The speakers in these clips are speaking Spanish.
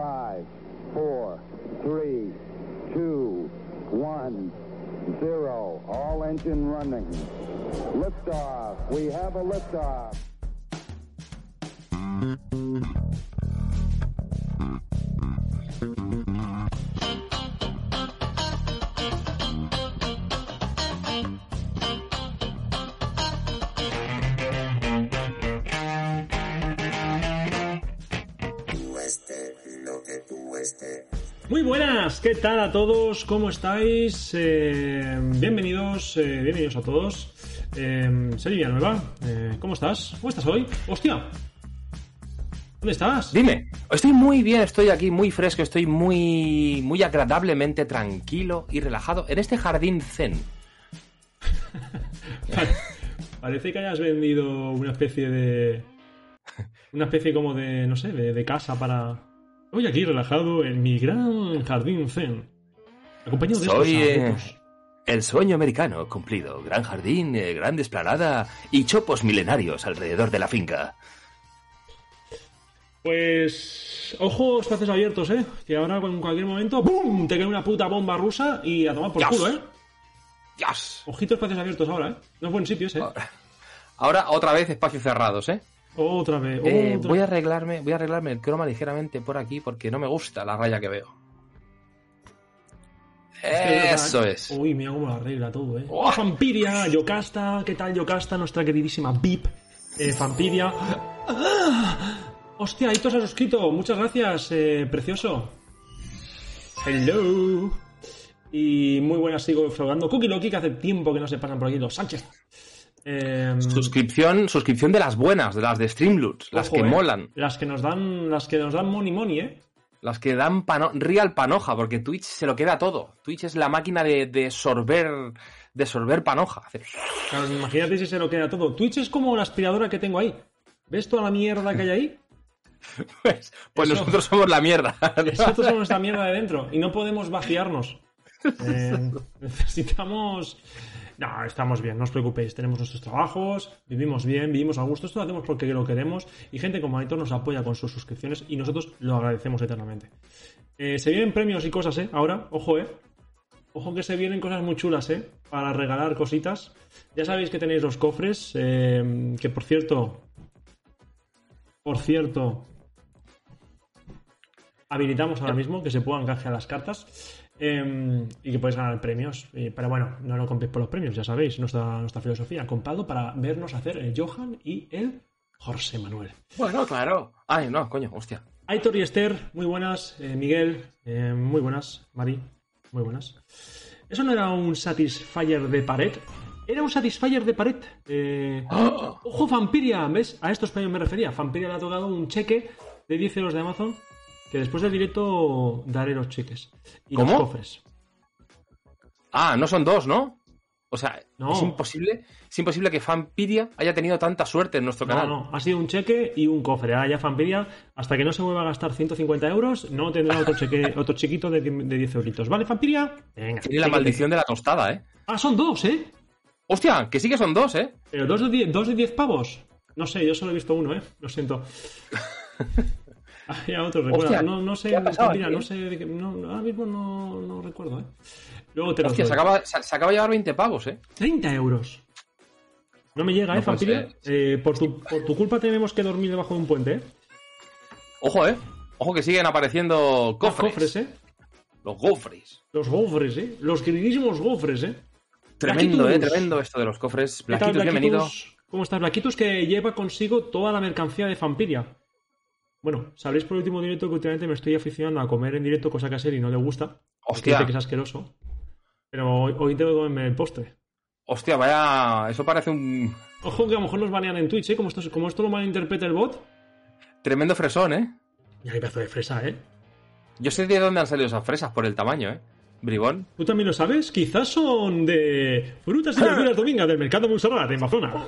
Five, four, three, two, one, zero. All engine running. Liftoff. We have a liftoff. ¿Qué tal a todos? ¿Cómo estáis? Eh, bienvenidos, eh, bienvenidos a todos. Eh, Sergio Villanueva, eh, ¿cómo estás? ¿Cómo estás hoy? ¡Hostia! ¿Dónde estás? Dime, estoy muy bien, estoy aquí muy fresco, estoy muy, muy agradablemente tranquilo y relajado en este jardín zen. Parece que hayas vendido una especie de. Una especie como de, no sé, de, de casa para. Hoy aquí relajado en mi gran jardín zen. Acompañado de Soy estos eh, el sueño americano cumplido. Gran jardín, eh, gran y chopos milenarios alrededor de la finca. Pues. Ojo, espacios abiertos, ¿eh? Que ahora en cualquier momento. ¡Bum! Te cae una puta bomba rusa y a tomar por Dios. culo, ¿eh? ¡Dios! Ojito, espacios abiertos ahora, ¿eh? No es buen sitio ese. ¿eh? Ahora otra vez espacios cerrados, ¿eh? Otra vez. Eh, otra voy a arreglarme, voy a arreglarme el croma ligeramente por aquí porque no me gusta la raya que veo. Eso es. Uy, mira cómo lo arregla todo, eh. ¡Uah! Fampiria, Yocasta, ¿qué tal Yocasta? Nuestra queridísima VIP. Eh, Fampiria. ¡Ah! Hostia, Hito se ha suscrito. Muchas gracias, eh, precioso. Hello. Y muy buenas, sigo flotando. Cookie Loki, que hace tiempo que no se pasan por aquí los Sánchez. Eh, Suscripción, suscripción de las buenas, de las de Streamloots, las que eh. molan, Las que nos dan, las que nos dan money money, eh. las que dan pano- real panoja, porque Twitch se lo queda todo. Twitch es la máquina de, de sorber, de sorber panoja. Claro, imagínate si se lo queda todo. Twitch es como la aspiradora que tengo ahí. ¿Ves toda la mierda que hay ahí? Pues, pues Eso. nosotros somos la mierda. Nosotros somos esta mierda de dentro y no podemos vaciarnos. Eh, necesitamos. No, estamos bien, no os preocupéis. Tenemos nuestros trabajos, vivimos bien, vivimos a gusto. Esto lo hacemos porque lo queremos y gente como Aitor nos apoya con sus suscripciones y nosotros lo agradecemos eternamente. Eh, se vienen premios y cosas, ¿eh? Ahora, ojo, ¿eh? Ojo que se vienen cosas muy chulas, ¿eh? Para regalar cositas. Ya sabéis que tenéis los cofres, eh, que por cierto. Por cierto. Habilitamos ahora mismo que se puedan canjear las cartas. Eh, y que podéis ganar premios. Eh, pero bueno, no lo compréis por los premios, ya sabéis, nuestra, nuestra filosofía. Comprado para vernos hacer el Johan y el José Manuel. Bueno, claro. Ay, no, coño, hostia. Aitor y Esther, muy buenas. Eh, Miguel, eh, muy buenas. Mari, muy buenas. ¿Eso no era un Satisfyer de pared? Era un Satisfyer de pared. Eh, Ojo, Vampiria, ¿ves? A estos premios me refería. Vampiria le ha tocado un cheque de 10 euros de Amazon. Que después del directo daré los cheques. Y ¿Cómo? los cofres. Ah, no son dos, ¿no? O sea, No. es imposible, es imposible que Fanpedia haya tenido tanta suerte en nuestro No, canal. no, ha sido un cheque y un cofre. Ahora ya Vampiria, hasta que no se vuelva a gastar 150 euros, no tendrá otro cheque, otro chiquito de, de 10 euritos. ¿Vale, Vampiria? Venga. Tiene la maldición de la tostada, ¿eh? Ah, son dos, ¿eh? Hostia, que sí que son dos, ¿eh? Pero dos de 10 dos de 10 pavos. No sé, yo solo he visto uno, ¿eh? Lo siento. Había otro, recuerda. Hostia, no, no sé, ¿qué ha pasado mira, no sé de qué- no, ahora mismo no, no recuerdo, ¿eh? Luego te lo Hostia, se acaba, se, se acaba de llevar 20 pavos, ¿eh? 30 euros. No me llega, ¿eh, ser. Eh, por, tu, por tu culpa tenemos que dormir debajo de un puente, ¿eh? Ojo, ¿eh? Ojo que siguen apareciendo Los cofres. cofres, ¿eh? Los gofres. Los gofres, ¿eh? Los queridísimos gofres, ¿eh? Tremendo, ¿eh? Blaquitus. Tremendo esto de los cofres. ¿Qué tal, Blaquitos, bienvenido. Blaquitus? ¿Cómo estás, Blaquitus? Que lleva consigo toda la mercancía de Fampiria. Bueno, sabréis por el último directo que últimamente me estoy aficionando a comer en directo, cosa que a Seri no le gusta. Hostia. Dice que es asqueroso. Pero hoy, hoy tengo que comerme el postre. Hostia, vaya. Eso parece un Ojo que a lo mejor nos banean en Twitch, ¿eh? Como esto, como esto lo malinterpreta el bot. tremendo fresón, ¿eh? Mira qué pedazo de fresa, ¿eh? Yo sé de dónde han salido esas fresas por el tamaño, ¿eh? Bribón. ¿Tú también lo sabes? Quizás son de frutas y verduras domingas del mercado Monserrat, en Bazona.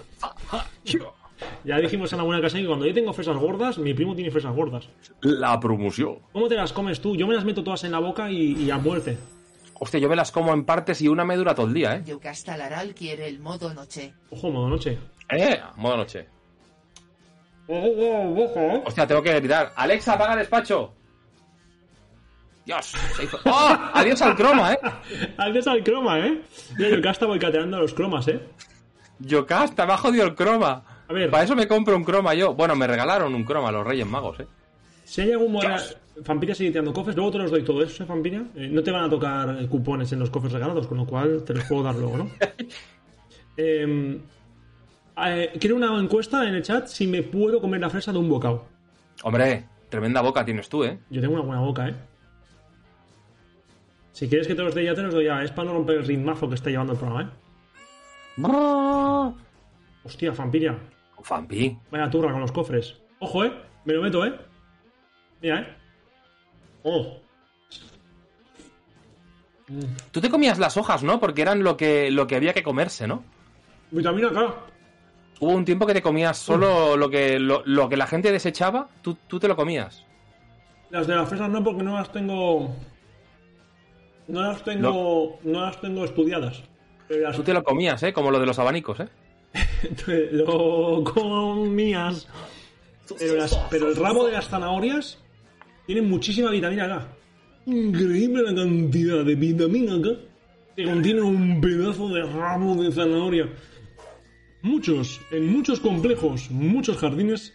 Ya dijimos en alguna ocasión que cuando yo tengo fresas gordas, mi primo tiene fresas gordas. La promoción. ¿Cómo te las comes tú? Yo me las meto todas en la boca y, y a muerte. Hostia, yo me las como en partes y una me dura todo el día, ¿eh? Yocasta Laral quiere el modo noche. Ojo, modo noche. ¡Eh! Modo noche. Ojo, ojo, ojo. Hostia, tengo que gritar. ¡Alexa, apaga el despacho! Dios, se hizo... ¡Oh! Adiós al croma, ¿eh? Adiós al croma, ¿eh? Mira, yo acá está boicateando los cromas, ¿eh? Yocasta, me ha jodido el croma. A ver. Para eso me compro un croma yo. Bueno, me regalaron un croma los Reyes Magos, ¿eh? Si hay algún moral... Dios. Fampiria sigue tirando cofres, luego te los doy todos, ¿eh, Fampiria? Eh, no te van a tocar eh, cupones en los cofres regalados, con lo cual te los puedo dar luego, ¿no? Eh, eh, quiero una encuesta en el chat si me puedo comer la fresa de un bocado. Hombre, tremenda boca tienes tú, ¿eh? Yo tengo una buena boca, ¿eh? Si quieres que te los dé ya, te los doy ya. Es para no romper el ritmazo que está llevando el programa, ¿eh? Hostia, Fampiria. Fampi. Vaya turra con los cofres. Ojo, ¿eh? Me lo meto, ¿eh? Mira, ¿eh? Oh. Tú te comías las hojas, ¿no? Porque eran lo que, lo que había que comerse, ¿no? Vitamina K. Hubo un tiempo que te comías solo lo que, lo, lo que la gente desechaba, tú, tú te lo comías. Las de las fresas no, porque no las tengo. No las tengo. No, las tengo estudiadas. Las Tú te lo comías, ¿eh? Como lo de los abanicos, ¿eh? Lo comías. Pero, las- pero el rabo de las zanahorias tiene muchísima vitamina K. Increíble la cantidad de vitamina K que contiene un pedazo de rabo de zanahoria. Muchos, en muchos complejos, muchos jardines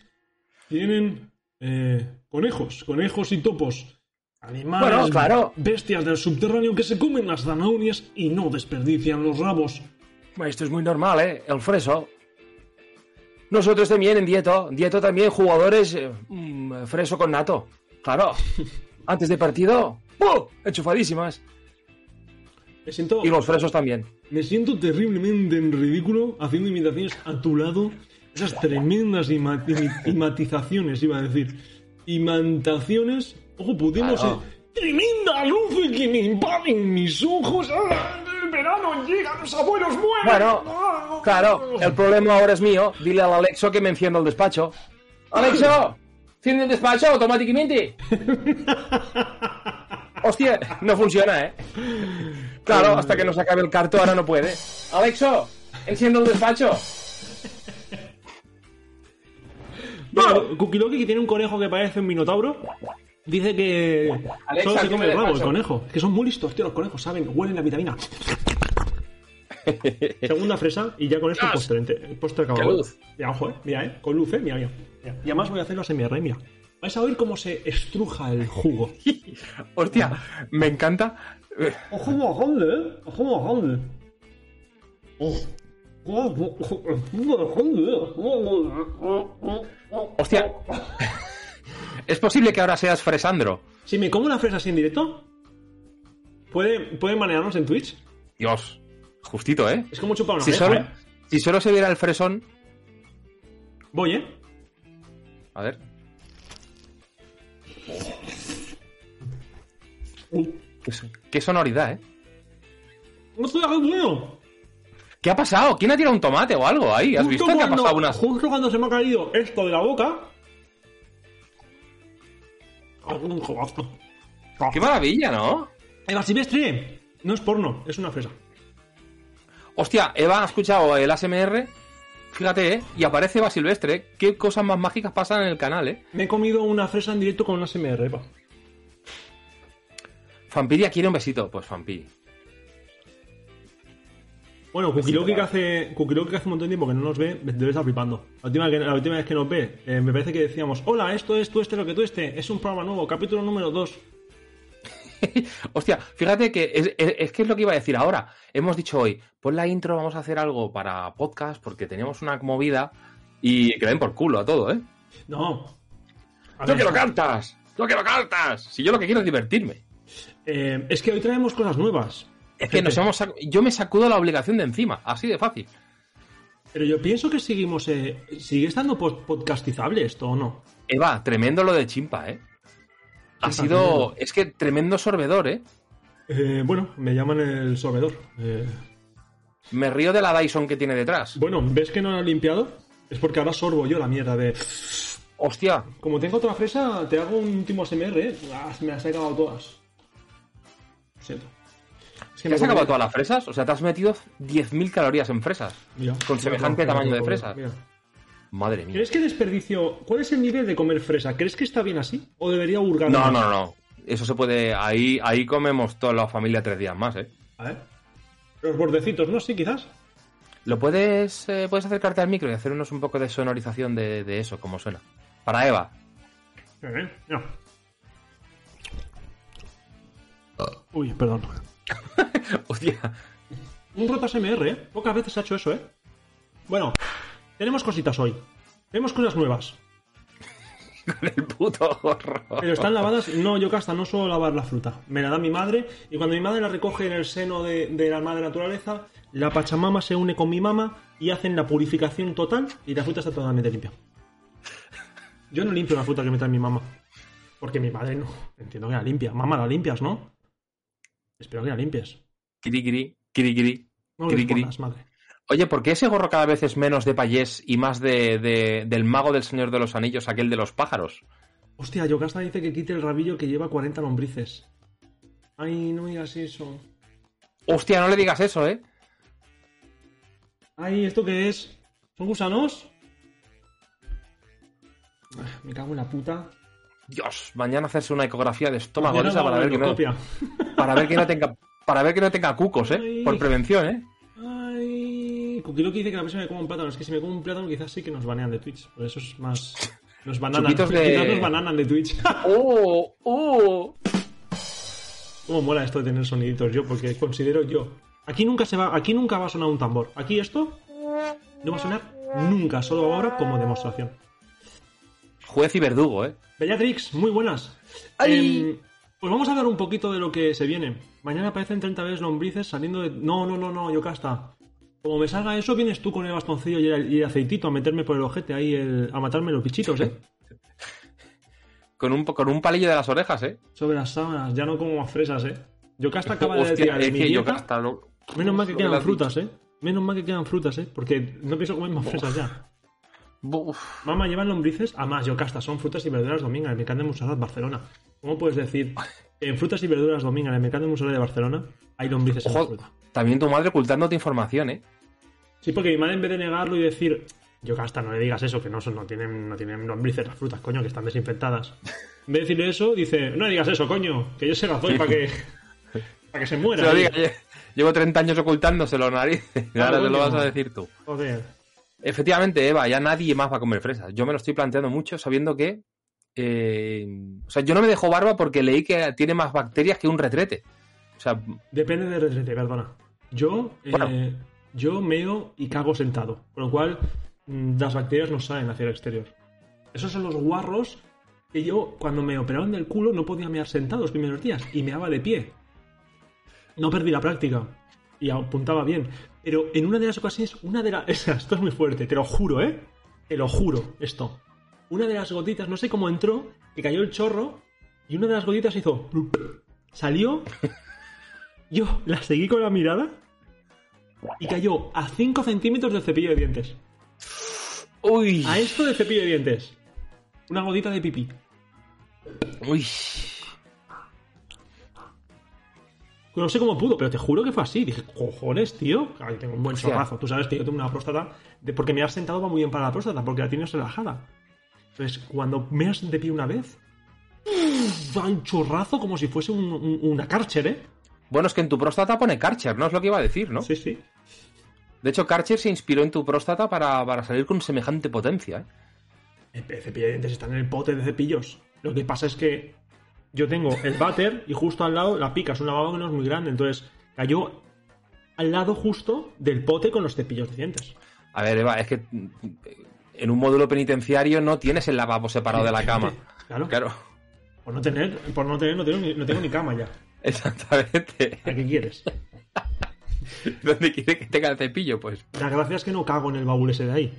tienen eh, conejos, conejos y topos. Animales, Bueno, claro. bestias del subterráneo que se comen las zanahorias y no desperdician los rabos. Esto es muy normal, ¿eh? El freso. Nosotros también en Dieto. Dieto también, jugadores eh, mm, freso con nato. Claro. Antes de partido, ¡buh! Enchufadísimas. Me siento, Y los fresos también. me siento terriblemente en ridículo haciendo imitaciones a tu lado. Esas tremendas ima- imatizaciones, iba a decir. Imantaciones. Ojo, pudimos... Claro. ¡Tremenda luz que me invaden mis ojos! ¡Ah! ¡El verano llega! ¡Los abuelos mueren! Bueno, ¡Ah! claro, el problema ahora es mío. Dile al Alexo que me encienda el despacho. ¡Alexo! ¡Enciende el despacho automáticamente! Hostia, no funciona, ¿eh? Claro, hasta que no se acabe el carto ahora no puede. Alexo, enciende el despacho. Mira, Kukiloki, que tiene un conejo que parece un minotauro, dice que Alexa, solo se ¿qué come me el rabo, el conejo. Es que son muy listos, tío, los conejos, saben, huelen la vitamina. Segunda fresa y ya con esto postre, el postre acabado. Mira, ojo, eh. Mira, eh. Con luz, eh. Mira, mira. mira. Y además voy a hacerlo SMR, mira. Vais a oír cómo se estruja el jugo. Hostia, me encanta. Eh, Ojo bajando, eh. Ojo bajando. Hostia. ¿Es posible que ahora seas Fresandro? Si me como una fresa así en directo, ¿puede, puede manejarnos en Twitch? Dios, justito, ¿eh? Es como chupar una Si oreja, solo, eh. si solo se viera el fresón. Voy, eh. A ver. Qué, so- qué sonoridad, ¿eh? No estoy bueno. ¿Qué ha pasado? ¿Quién ha tirado un tomate o algo ahí? ¿Has visto que ha pasado unas... Justo cuando se me ha caído esto de la boca. Algún jogazo. ¡Qué maravilla, ¿no? Eva Silvestre, no es porno, es una fresa. Hostia, Eva ha escuchado el ASMR. Fíjate, ¿eh? Y aparece Eva Silvestre. ¿eh? ¿Qué cosas más mágicas pasan en el canal, eh? Me he comido una fresa en directo con una SMR, Eva. Fampiria quiere un besito. Pues Fampi. Bueno, Kukiloki que hace, Kukiloki que hace un montón de tiempo que no nos ve, debe estar flipando. La última, que- la última vez que nos ve, eh, me parece que decíamos, hola, esto es tú este, lo que tú este, es un programa nuevo, capítulo número 2. Hostia, fíjate que es, es- es que es lo que iba a decir ahora. Hemos dicho hoy, pon la intro, vamos a hacer algo para podcast porque teníamos una movida y que den por culo a todo, ¿eh? No. A ¡Tú ver, que lo cantas! ¡Tú que lo cantas! Si yo lo que quiero es divertirme. eh, es que hoy traemos cosas nuevas. Es que nos hemos yo me sacudo la obligación de encima, así de fácil. Pero yo pienso que seguimos. eh, ¿Sigue estando pod- podcastizable esto o no? Eva, tremendo lo de Chimpa, ¿eh? Ha sido. tremendo. Es que tremendo sorbedor, ¿eh? Eh, bueno, me llaman el sorbedor. Eh, Me río de la Dyson que tiene detrás. bueno, ¿ves que no lo he limpiado? Es porque ahora sorbo yo la mierda de. Hostia, Como tengo otra fresa, te hago un último SMR, ¿eh? Ah, me las he acabado todas. Lo siento. Que ¿te has acabado todas las fresas? O sea, te has metido 10.000 calorías en fresas. Mira, con semejante mira, tamaño mira, de fresas. Madre mía. ¿Crees que desperdicio? ¿Cuál es el nivel de comer fresa? ¿Crees que está bien así? ¿O debería hurgar No, no, no. Eso se puede. Ahí, ahí comemos toda la familia tres días más, ¿eh? A ver. Los bordecitos, ¿no? Sí, quizás. ¿Lo puedes, eh, puedes acercarte al micro y hacernos un poco de sonorización de, de eso, como suena? Para Eva. Eh, no. Uy, perdón. Hostia. Un roto SMR, ¿eh? Pocas veces se ha hecho eso, ¿eh? Bueno, tenemos cositas hoy. Tenemos cosas nuevas. Con el puto gorro. Pero están lavadas. No, yo casta, no suelo lavar la fruta. Me la da mi madre y cuando mi madre la recoge en el seno de, de la madre naturaleza, la pachamama se une con mi mamá y hacen la purificación total y la fruta está totalmente limpia. Yo no limpio la fruta que me trae mi mamá. Porque mi madre no. Entiendo que la limpia. Mamá, la limpias, ¿no? Espero que la limpies. Kiri, kiri, kiri, kiri. No Cri, le cri. respondas, madre. Oye, ¿por qué ese gorro cada vez es menos de payés y más de, de- del mago del Señor de los Anillos, aquel de los pájaros? Hostia, Yocasta dice que quite el rabillo que lleva 40 lombrices. Ay, no digas eso. Hostia, no le digas eso, ¿eh? Ay, ¿esto qué es? ¿Son gusanos? Ah, Me cago en la puta. Dios, mañana hacerse una ecografía de estómago esa para ver, que no, para ver que no tenga para ver que no tenga cucos, ¿eh? Ay. Por prevención, ¿eh? Ay, Kukilo que dice que la próxima me como un plátano. Es que si me como un plátano quizás sí que nos banean de Twitch. Por eso es más... Nos bananan. Chupitos de- Quizás nos bananan de Twitch. ¡Oh! ¡Oh! Cómo mola esto de tener soniditos yo, porque considero yo. Aquí nunca se va, aquí nunca va a sonar un tambor. Aquí esto no va a sonar nunca, solo ahora como demostración. Juez y verdugo, ¿eh? Bellatrix, muy buenas. ¡Ay! Em, pues vamos a hablar un poquito de lo que se viene. Mañana aparecen 30 veces lombrices saliendo de. No, no, no, no, Yocasta. Como me salga eso, vienes tú con el bastoncillo y el, y el aceitito a meterme por el ojete ahí, el- a matarme los bichitos, ¿eh? Con un, con un palillo de las orejas, ¿eh? Sobre las sábanas, ya no como más fresas, ¿eh? Yocasta acaba de tirar es mi que yo dieta. hasta lo- Menos mal que quedan frutas, ¿eh? Menos mal que quedan frutas, ¿eh? Porque no pienso comer más fresas ya. Mamá, ¿llevan lombrices? Además, Yocasta, son frutas y verduras domingas, mercado de Montserrat, Barcelona. ¿Cómo puedes decir? En frutas y verduras domingas, en el mercado de Montserrat de Barcelona, hay lombrices en la Ojo, fruta. también tu madre ocultándote información, ¿eh? Sí, porque mi madre en vez de negarlo y decir, Yocasta, no le digas eso, que no, son, no, tienen, no tienen lombrices las frutas, coño, que están desinfectadas. En vez de decirle eso, dice, no le digas eso, coño, que yo se las doy para que, para que se muera. Se lo ahí". diga, lle- llevo 30 años ocultándoselo, nariz. Ahora te lo vas a decir tú. Joder. Efectivamente, Eva, ya nadie más va a comer fresas. Yo me lo estoy planteando mucho sabiendo que. Eh, o sea, yo no me dejo barba porque leí que tiene más bacterias que un retrete. O sea, Depende del retrete, perdona. Yo, eh, yo meo y cago sentado, con lo cual mm, las bacterias no salen hacia el exterior. Esos son los guarros que yo, cuando me operaron del culo, no podía mear sentado los primeros días y meaba de pie. No perdí la práctica y apuntaba bien. Pero en una de las ocasiones, una de las... Esto es muy fuerte, te lo juro, ¿eh? Te lo juro, esto. Una de las gotitas, no sé cómo entró, que cayó el chorro y una de las gotitas hizo... Salió yo la seguí con la mirada y cayó a 5 centímetros del cepillo de dientes. uy, A esto del cepillo de dientes. Una gotita de pipí. uy. No sé cómo pudo, pero te juro que fue así. Dije, cojones, tío. Ay, tengo un buen Hostia. chorrazo. Tú sabes que yo tengo una próstata. de- porque me has sentado va muy bien para la próstata, porque la tienes relajada. Entonces, cuando me has de pie una vez, va un chorrazo como si fuese un- un- una Karcher, ¿eh? Bueno, es que en tu próstata pone Karcher, ¿no? Es lo que iba a decir, ¿no? Sí, sí. De hecho, Karcher se inspiró en tu próstata para, para salir con semejante potencia, ¿eh? El el cepillo de dientes está en el pote de cepillos. Lo que pasa es que yo tengo el váter y justo al lado la pica. Es un lavabo que no es muy grande. Entonces cayó al lado justo del pote con los cepillos de dientes. A ver, Eva, es que en un módulo penitenciario no tienes el lavabo separado de la cama. Claro. Claro, Por no tener, por no tener, no tengo ni, no tengo ni cama ya. exactamente. ¿A qué quieres? ¿Dónde quiere que tenga el cepillo? Pues La gracia es que no cago en el baúl ese de ahí.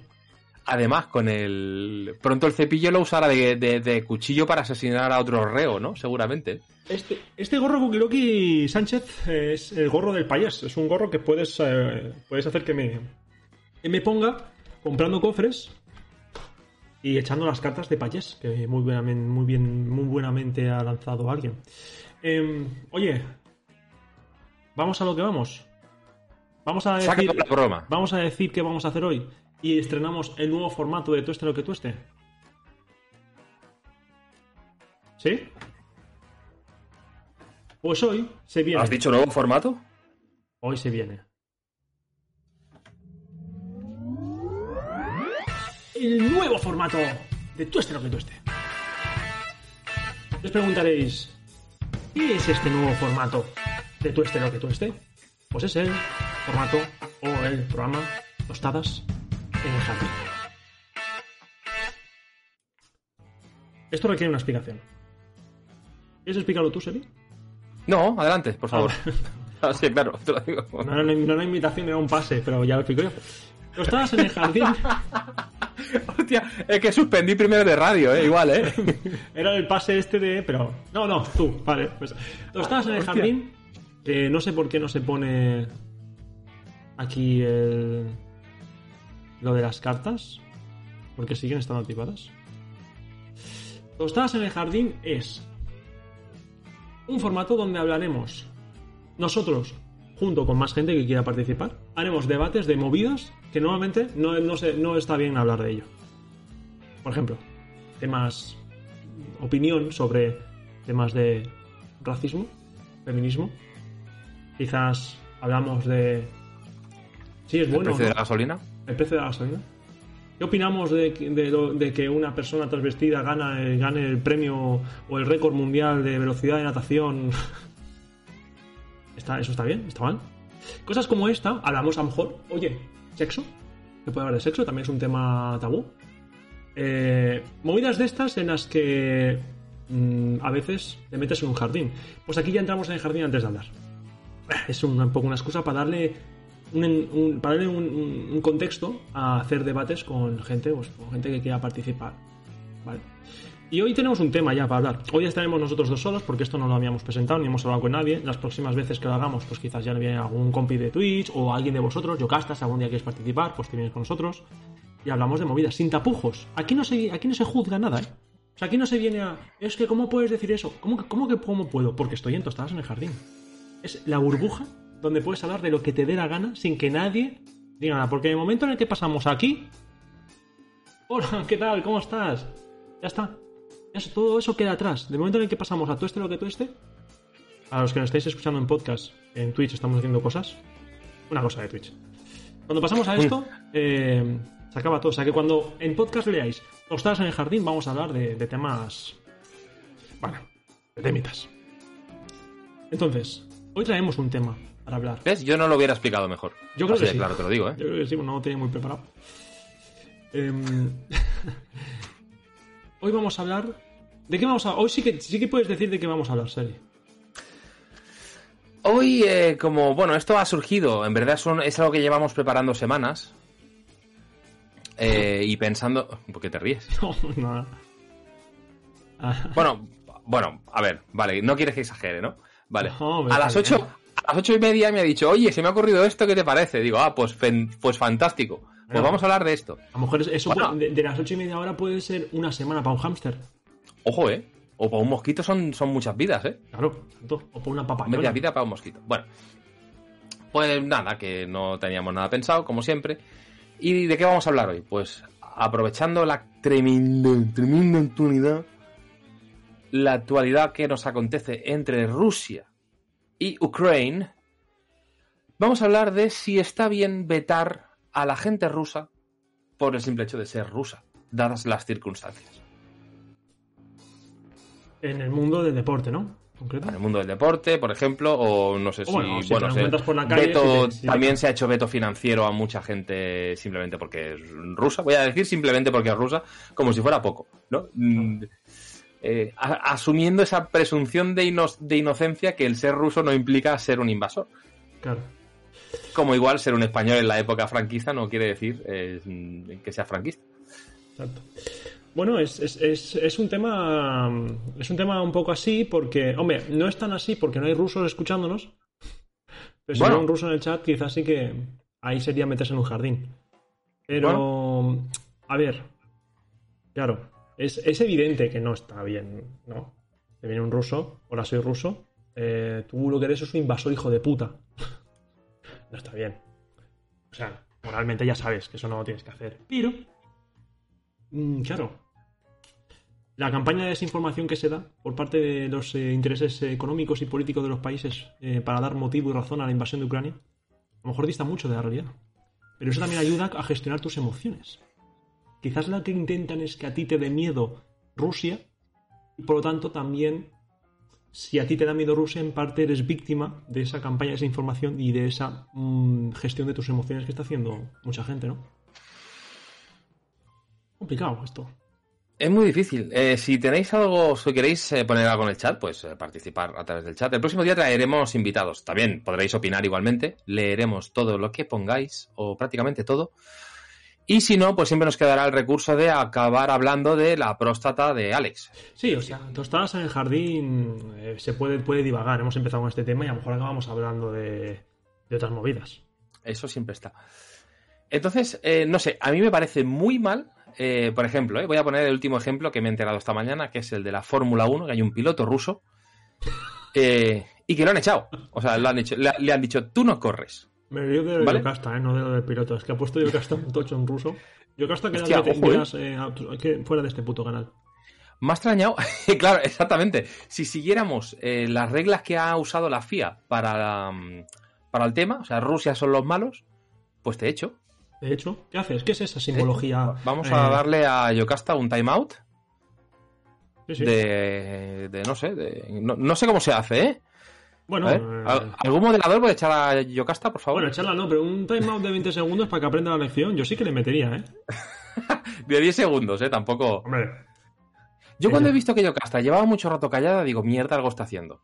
Además, con el. Pronto el cepillo lo usará de, de- de cuchillo para asesinar a otro reo, ¿no? Seguramente. Este, este gorro Kukiloki Sánchez es el gorro del payés. Es un gorro que puedes, eh, puedes hacer que me, que me ponga comprando cofres y echando las cartas de payés, que muy buenamente, muy bien, muy buenamente ha lanzado alguien. Em, oye, vamos a lo que vamos. Vamos a decir, la broma. vamos a decir qué vamos a hacer hoy y estrenamos el nuevo formato de Tueste lo que tueste. ¿Sí? Pues hoy se viene. ¿Has dicho nuevo formato? Hoy se viene. El nuevo formato de Tueste lo que tueste. Os preguntaréis, ¿qué es este nuevo formato de Tueste lo que tueste? Pues es el formato o el programa Tostadas en el jardín. Esto requiere una explicación. ¿Quieres explicarlo tú, Seri? No, adelante, por favor. Ah, sí, claro, te lo digo. No era, una- no una invitación, era un pase, pero ya lo explico yo. Tostadas en el jardín Hostia, es que suspendí primero de radio, ¿eh? Igual, ¿eh? Era el pase este de. Pero. No, no, tú, vale. Pues. Tostadas en el Hostia. jardín. no sé por qué no se pone. Aquí el. Lo de las cartas. Porque siguen estando activadas. Tostadas en el jardín es. Un formato donde hablaremos. Nosotros, junto con más gente que quiera participar, haremos debates de movidas que normalmente no, no, se- no está bien hablar de ello. Por ejemplo, temas opinión sobre temas de racismo, feminismo. Quizás hablamos de sí es ¿El bueno precio ¿no? de la gasolina? el precio de la gasolina. ¿Qué opinamos de, que- de de que una persona transvestida gana el- gane el premio o el récord mundial de velocidad de natación? ¿Está, ¿Eso está bien? ¿Está mal? Cosas como esta, hablamos a lo mejor, oye, sexo, que puede hablar de sexo, también es un tema tabú. Eh, movidas de estas en las que mm, a veces te metes en un jardín. Pues aquí ya entramos en el jardín antes de hablar. Es un, poco una excusa para darle un, para darle un contexto a hacer debates con gente, pues, con gente que quiera participar. ¿vale? Y hoy tenemos un tema ya para hablar. Hoy estaremos nosotros dos solos porque esto no lo habíamos presentado ni hemos hablado con nadie. Las próximas veces que lo hagamos, pues quizás ya viene algún compi de Twitch o alguien de vosotros, Yocastas, algún día quieres participar, pues te vienes con nosotros. Y hablamos de movidas, sin tapujos. Aquí no se, aquí no se juzga nada, ¿eh? O sea, aquí no se viene a. Es que, ¿cómo puedes decir eso? ¿Cómo que, cómo, cómo puedo? Porque estoy en tostadas en el jardín. Es la burbuja donde puedes hablar de lo que te dé la gana sin que nadie diga nada. Porque en el momento en el que pasamos aquí. Hola, ¿qué tal? ¿Cómo estás? Ya está. Eso, todo eso queda atrás. Del momento en el que pasamos a tú este lo que tú este. A los que nos estáis escuchando en podcast, en Twitch estamos haciendo cosas. Una cosa de Twitch. Cuando pasamos a esto, eh, se acaba todo. O sea que cuando en podcast leáis Tostadas en el jardín, vamos a hablar de, de temas. Bueno, de temitas. Entonces, hoy traemos un tema para hablar. ¿Ves? Yo no lo hubiera explicado mejor. Yo creo Así que de sí. Claro, te lo digo, ¿eh? Yo creo que sí, no lo tenía muy preparado. Em, hoy vamos a hablar. ¿De qué vamos a Hoy sí que, sí que puedes decir de qué vamos a hablar, Seri. Hoy, eh, como, bueno, esto ha surgido, en verdad son, es algo que llevamos preparando semanas. eh, y pensando... ¿Por qué te ríes? No, nada. Ah, Bueno, bueno, a ver, vale, no quieres que exagere, ¿no? Vale. No, a las 8, a las ocho y media me ha dicho, oye, se me ha ocurrido esto, ¿qué te parece? Digo, ah, pues, pues fantástico. Pues vamos a hablar de esto. a lo mejor eso Bueno. puede- de, de las ocho y media hora puede ser una semana para un hámster. Ojo, ¿eh? O para un mosquito son, son muchas vidas, ¿eh? Claro, tanto. O para una Media papayona. vida para un mosquito. Bueno. Pues nada, que no teníamos nada pensado, como siempre. ¿Y de qué vamos a hablar hoy? Pues aprovechando la tremenda, tremenda actualidad, la actualidad que nos acontece entre Rusia y Ucrania, vamos a hablar de si está bien vetar a la gente rusa por el simple hecho de ser rusa, dadas las circunstancias. En el mundo del deporte, ¿no? Concreto. en el mundo del deporte, por ejemplo, o no sé si, bueno, si te bueno, lo se- encuentras por la calle, veto- si te- si te- también se ha hecho veto financiero a mucha gente simplemente porque es rusa, voy a decir simplemente porque es rusa, como si fuera poco, ¿no? Mm, eh, a- asumiendo esa presunción de, ino- de inocencia que el ser ruso no implica ser un invasor. Claro. Como igual ser un español en la época franquista no quiere decir eh, que sea franquista. Exacto. Bueno, es, es, es, es un tema. Es un tema un poco así porque. Hombre, no es tan así porque no hay rusos escuchándonos. Pero si Bueno. hubiera un ruso en el chat, quizás sí que. Ahí sería meterse en un jardín. Pero. A ver. Claro. Es, es evidente que no está bien, ¿no? Te viene un ruso. Hola, soy ruso. eh, tú lo que eres es un invasor hijo de puta. No está bien. O sea, moralmente ya sabes que eso no lo tienes que hacer. Pero. mm, claro. la campaña de desinformación que se da por parte de los eh, intereses eh, económicos y políticos de los países eh, para dar motivo y razón a la invasión de Ucrania, a lo mejor dista mucho de la realidad. Pero eso también ayuda a gestionar tus emociones. Quizás lo que intentan es que a ti te dé miedo Rusia y por lo tanto también si a ti te da miedo Rusia, en parte eres víctima de esa campaña de desinformación y de esa mm, gestión de tus emociones que está haciendo mucha gente, ¿no? Complicado esto. Es muy difícil. Eh, si tenéis algo, si queréis eh, poner algo en el chat, pues eh, participar a través del chat. El próximo día traeremos invitados. También podréis opinar igualmente. Leeremos todo lo que pongáis, o prácticamente todo. Y si no, pues siempre nos quedará el recurso de acabar hablando de la próstata de Alex. Sí, o sea, tostadas en el jardín eh, se puede, puede divagar. Hemos empezado con este tema y a lo mejor acabamos hablando de, de otras movidas. Eso siempre está. Entonces, eh, no sé, a mí me parece muy mal. eh, por ejemplo, voy a poner el último ejemplo que me he enterado esta mañana, que es el de la Fórmula 1, que hay un piloto ruso y que lo han echado. O sea, lo han hecho, le, le han dicho, tú no corres. Me río de ¿Vale? Yocasta, ¿eh? no de lo del piloto. Es que ha puesto Yocasta un tocho en ruso. Yocasta que Hostia, ya ojo, ¿eh? eh, que fuera de este puto canal. Me ha extrañado, claro, exactamente. Si siguiéramos eh, las reglas que ha usado la FIA para, mm, para el tema, o sea, Rusia son los malos, pues te echo. De hecho, ¿qué haces? ¿Qué es esa simbología? Vamos eh, a darle a Yocasta un timeout sí, sí. de, de, no sé, de, no, no sé cómo se hace, ¿eh? Bueno, eh, ¿al- ¿algún modelador puede echar a Yocasta, por favor? bueno, echarla no, pero un timeout de 20 segundos para que aprenda la lección, yo sí que le metería, ¿eh? De 10 segundos, ¿eh? Tampoco... Hombre, Yo cuando Eh. he visto que Yocasta llevaba mucho rato callada, digo, mierda, algo está haciendo.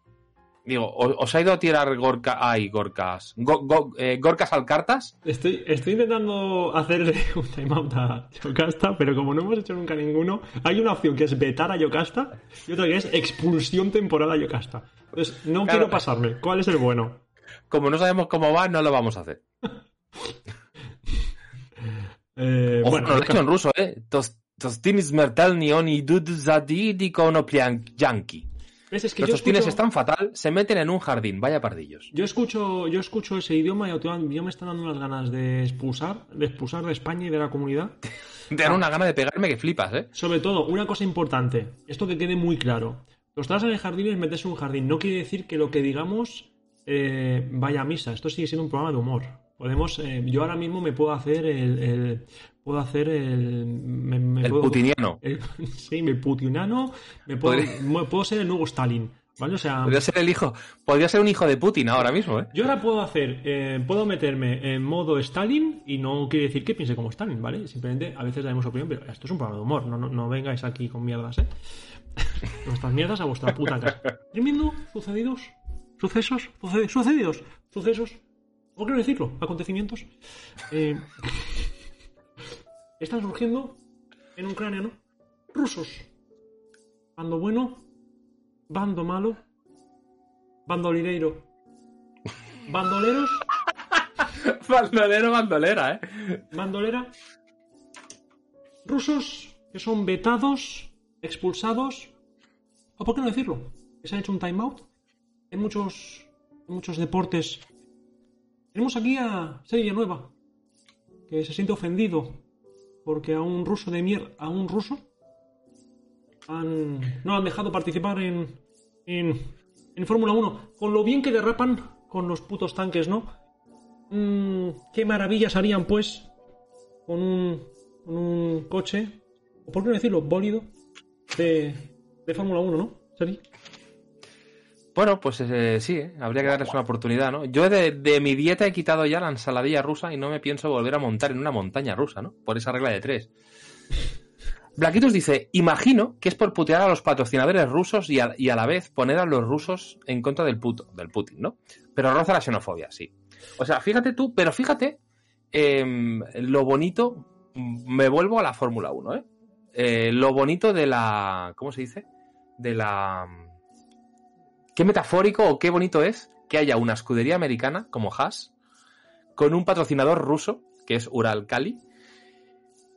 Digo, ¿o- ¿os ha ido a tirar gorka... Ay, gorkas. Go- go- eh, gorkas al cartas? estoy, estoy intentando hacerle un timeout a Yocasta, pero como no hemos hecho nunca ninguno, hay una opción que es vetar a Yocasta y otra que es expulsión temporal a Yocasta. Entonces, no Claro. quiero pasarme. ¿Cuál es el bueno? Como no sabemos cómo va, no lo vamos a hacer. Eh, Ojo, bueno, no lo he hecho en ruso, ¿eh? Tos- Tostines mertelni oni dud zadidi kono plianki. ¿Ves? Es que Los yo escucho, están fatal, se meten en un jardín, vaya pardillos. yo escucho, yo escucho ese idioma y auto- yo me están dando unas ganas de expulsar, de expulsar de España y de la comunidad. Te dan una gana de pegarme que flipas, ¿eh? Sobre todo, una cosa importante, esto que quede muy claro. Los en el jardín es meterse en un jardín. No quiere decir que lo que digamos eh, vaya a misa. Esto sigue siendo un programa de humor. Podemos, eh, yo ahora mismo me puedo hacer el, el- puedo hacer el, me- me El puedo- putiniano. el- sí, el putinano, me puedo, me- puedo ser el nuevo Stalin, ¿vale? O sea, Podría ser el hijo, podría ser un hijo de Putin ahora mismo, ¿eh? yo ahora puedo hacer, eh, puedo meterme en modo Stalin y no quiere decir que piense como Stalin, ¿vale? Simplemente a veces damos opinión, pero esto es un programa de humor, no, no, no vengáis aquí con mierdas, ¿eh? Nuestras mierdas a vuestra puta casa. Tremendo, sucedidos, sucesos, suce- sucedidos, sucesos, ¿por qué no decirlo? Acontecimientos. eh, están surgiendo en Ucrania, ¿no? Rusos. Bando bueno, bando malo, bandolireiro. Bandoleros, Bandolero, bandolera, ¿eh? bandolera. Rusos que son vetados, expulsados. ¿O por qué no decirlo? Que se han hecho un timeout. En muchos, en muchos deportes. Tenemos aquí a Serie Nueva. Que se siente ofendido. Porque a un ruso de mierda. A un ruso. Han, no han dejado participar en. En, en Fórmula 1. Con lo bien que derrapan con los putos tanques, ¿no? Mm, qué maravillas harían, pues, con un, con un coche, o por qué no decirlo, bólido, de, de Fórmula 1, ¿no? Sari? Bueno, pues eh, sí, ¿eh? habría que darles una oportunidad, ¿no? Yo de, de mi dieta he quitado ya la ensaladilla rusa y no me pienso volver a montar en una montaña rusa, ¿no? Por esa regla de tres. Blaquitos dice, imagino que es por putear a los patrocinadores rusos y a, y a la vez poner a los rusos en contra del puto, del Putin, ¿no? Pero roza la xenofobia, sí. O sea, fíjate tú, pero fíjate em, lo bonito, me vuelvo a la Fórmula 1, ¿eh? Eh, Lo bonito de la, ¿cómo se dice? De la qué metafórico o qué bonito es que haya una escudería americana como Haas con un patrocinador ruso, que es Ural Kali,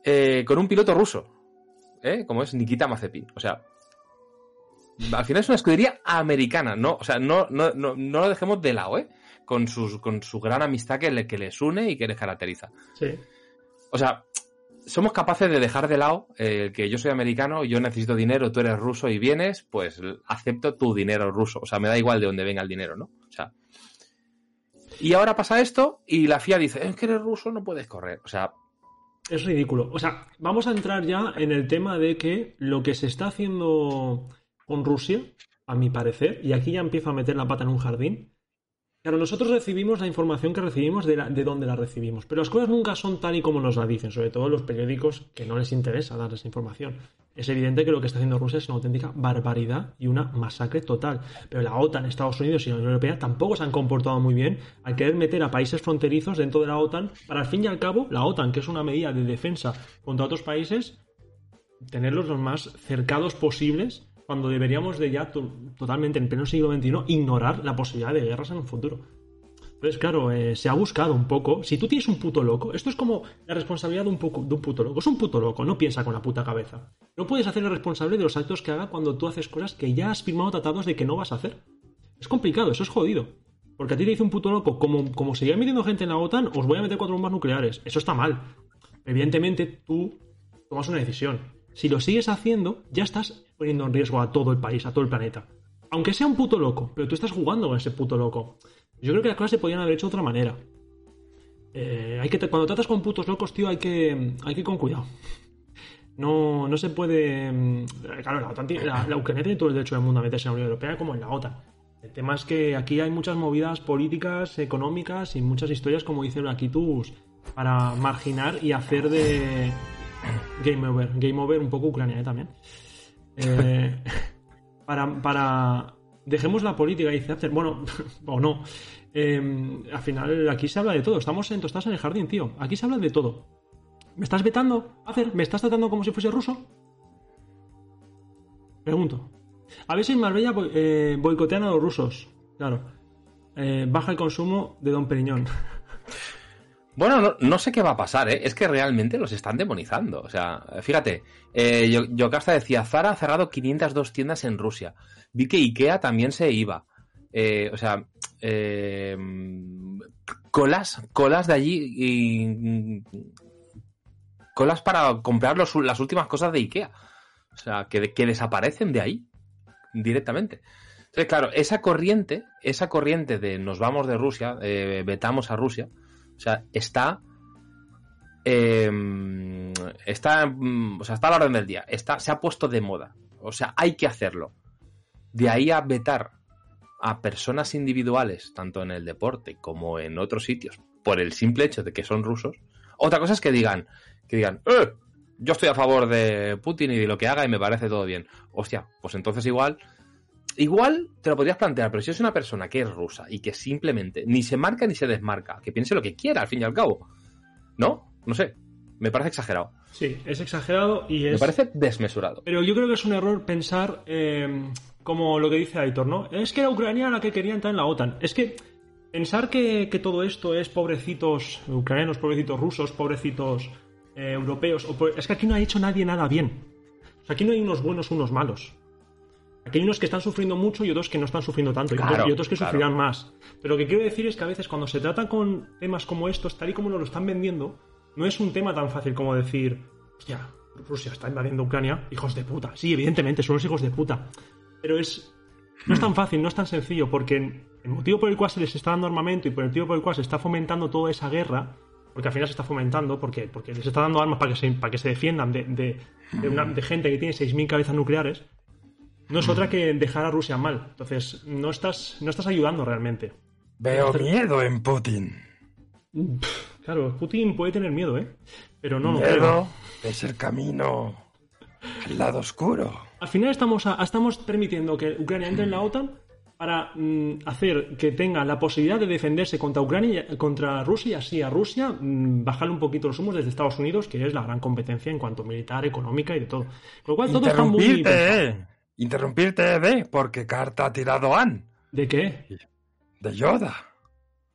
eh, con un piloto ruso, ¿eh? como es Nikita Mazepin. O sea, al final es una escudería americana, ¿no? O sea, no, no, no, no lo dejemos de lado, ¿eh? Con, sus, con su gran amistad que, le- que les une y que les caracteriza. Sí. O sea, somos capaces de dejar de lado eh, que yo soy americano, yo necesito dinero, tú eres ruso y vienes, pues acepto tu dinero ruso. O sea, me da igual de dónde venga el dinero, ¿no? O sea. Y ahora pasa esto y la FIA dice, es que eres ruso, no puedes correr. O sea, Es ridículo. O sea, vamos a entrar ya en el tema de que lo que se está haciendo con Rusia, a mi parecer, y aquí ya empiezo a meter la pata en un jardín. Claro, nosotros recibimos la información que recibimos de, la- de dónde la recibimos, pero las cosas nunca son tal y como nos la dicen, sobre todo los periódicos que no les interesa dar esa información. Es evidente que lo que está haciendo Rusia es una auténtica barbaridad y una masacre total. Pero la OTAN, Estados Unidos y la Unión Europea tampoco se han comportado muy bien al querer meter a países fronterizos dentro de la OTAN para al fin y al cabo la OTAN, que es una medida de defensa contra otros países, tenerlos los más cercados posibles cuando deberíamos de ya to- totalmente en pleno siglo XXI ignorar la posibilidad de guerras en un futuro. Entonces, claro, eh, se ha buscado un poco. Si tú tienes un puto loco, esto es como la responsabilidad de un, puto loco. Es un puto loco, no piensa con la puta cabeza. No puedes hacerle responsable de los actos que haga cuando tú haces cosas que ya has firmado tratados de que no vas a hacer. Es complicado, eso es jodido. Porque a ti te dice un puto loco, como, como seguía metiendo gente en la OTAN, os voy a meter cuatro bombas nucleares. Eso está mal. Evidentemente, tú tomas una decisión. Si lo sigues haciendo, ya estás poniendo en riesgo a todo el país, a todo el planeta. Aunque sea un puto loco, pero tú estás jugando con ese puto loco. Yo creo que las cosas se podrían haber hecho de otra manera. Eh, hay que cuando tratas con putos locos, tío, hay que, hay que ir con cuidado. No, no se puede. mm, Claro, la, OTAN la Ucrania tiene todo el derecho del mundo a meterse en la Unión Europea como en la OTAN. El tema es que aquí hay muchas movidas políticas, económicas y muchas historias, como dice Blaquitus, para marginar y hacer de Game Over. Game Over un poco Ucrania ¿eh? también. Eh, para, para. Dejemos la política, dice After. Bueno, o no. Eh, al final, aquí se habla de todo. Estamos en, estás en el jardín, tío. Aquí se habla de todo. ¿Me estás vetando? Hacer, ¿me estás tratando como si fuese ruso? Pregunto. A si en Marbella eh, boicotean a los rusos. Claro. Baja el consumo de Don Periñón. Bueno, no, no sé qué va a pasar, ¿eh? Es que realmente los están demonizando. O sea, fíjate, eh, Yo- decía, Zara ha cerrado 502 tiendas en Rusia. Vi que Ikea también se iba. Eh, o sea, eh, colas, colas de allí y colas para comprar las últimas cosas de Ikea. O sea, que, que desaparecen de ahí directamente. Entonces, claro, esa corriente, esa corriente de nos vamos de Rusia, eh, vetamos a Rusia, o sea, está. eh, está. mm, O sea, está a la orden del día. Está, se ha puesto de moda. O sea, hay que hacerlo. De ahí a vetar a personas individuales, tanto en el deporte como en otros sitios, por el simple hecho de que son rusos. Otra cosa es que digan, que digan, "Eh, yo estoy a favor de Putin y de lo que haga y me parece todo bien. Hostia, pues entonces igual Igual te lo podrías plantear, pero si es una persona que es rusa y que simplemente ni se marca ni se desmarca, que piense lo que quiera al fin y al cabo, ¿no? No sé, me parece exagerado. Sí, es exagerado y es. Me parece desmesurado. Pero yo creo que es un error pensar eh, como lo que dice Aitor, ¿no? Es que era Ucrania la que quería entrar en la OTAN. Es que pensar que, que todo esto es pobrecitos ucranianos, pobrecitos rusos, pobrecitos eh, europeos. o es que aquí no ha hecho nadie nada bien. O sea, aquí no hay unos buenos, unos malos. Aquí hay unos que están sufriendo mucho y otros que no están sufriendo tanto. y otros- Claro, y otros que claro. sufrirán más. Pero lo que quiero decir es que a veces cuando se trata con temas como estos, tal y como nos lo están vendiendo, no es un tema tan fácil como decir, hostia, Rusia está invadiendo Ucrania, hijos de puta. Sí, evidentemente, son los hijos de puta. Pero es. No es tan fácil, no es tan sencillo, porque el motivo por el cual se les está dando armamento y por el motivo por el cual se está fomentando toda esa guerra, porque al final se está fomentando, porque, porque les está dando armas para que se, para que se defiendan de, de, de una- de gente que tiene 6.000 cabezas nucleares, no es otra que dejar a Rusia mal. Entonces, no estás, no estás ayudando realmente. Veo miedo en Putin. Claro, Putin puede tener miedo, ¿eh? Pero no lo creo. Miedo es el camino al lado oscuro. Al final estamos, a- estamos permitiendo que Ucrania entre en la OTAN para mm, hacer que tenga la posibilidad de defenderse contra Ucrania, contra Rusia y así a Rusia mm, bajarle un poquito los humos desde Estados Unidos, que es la gran competencia en cuanto militar, económica y de todo. Con lo cual todo está muy eh. Interrumpirte de, porque Carta ha tirado An, ¿De qué? de Yoda.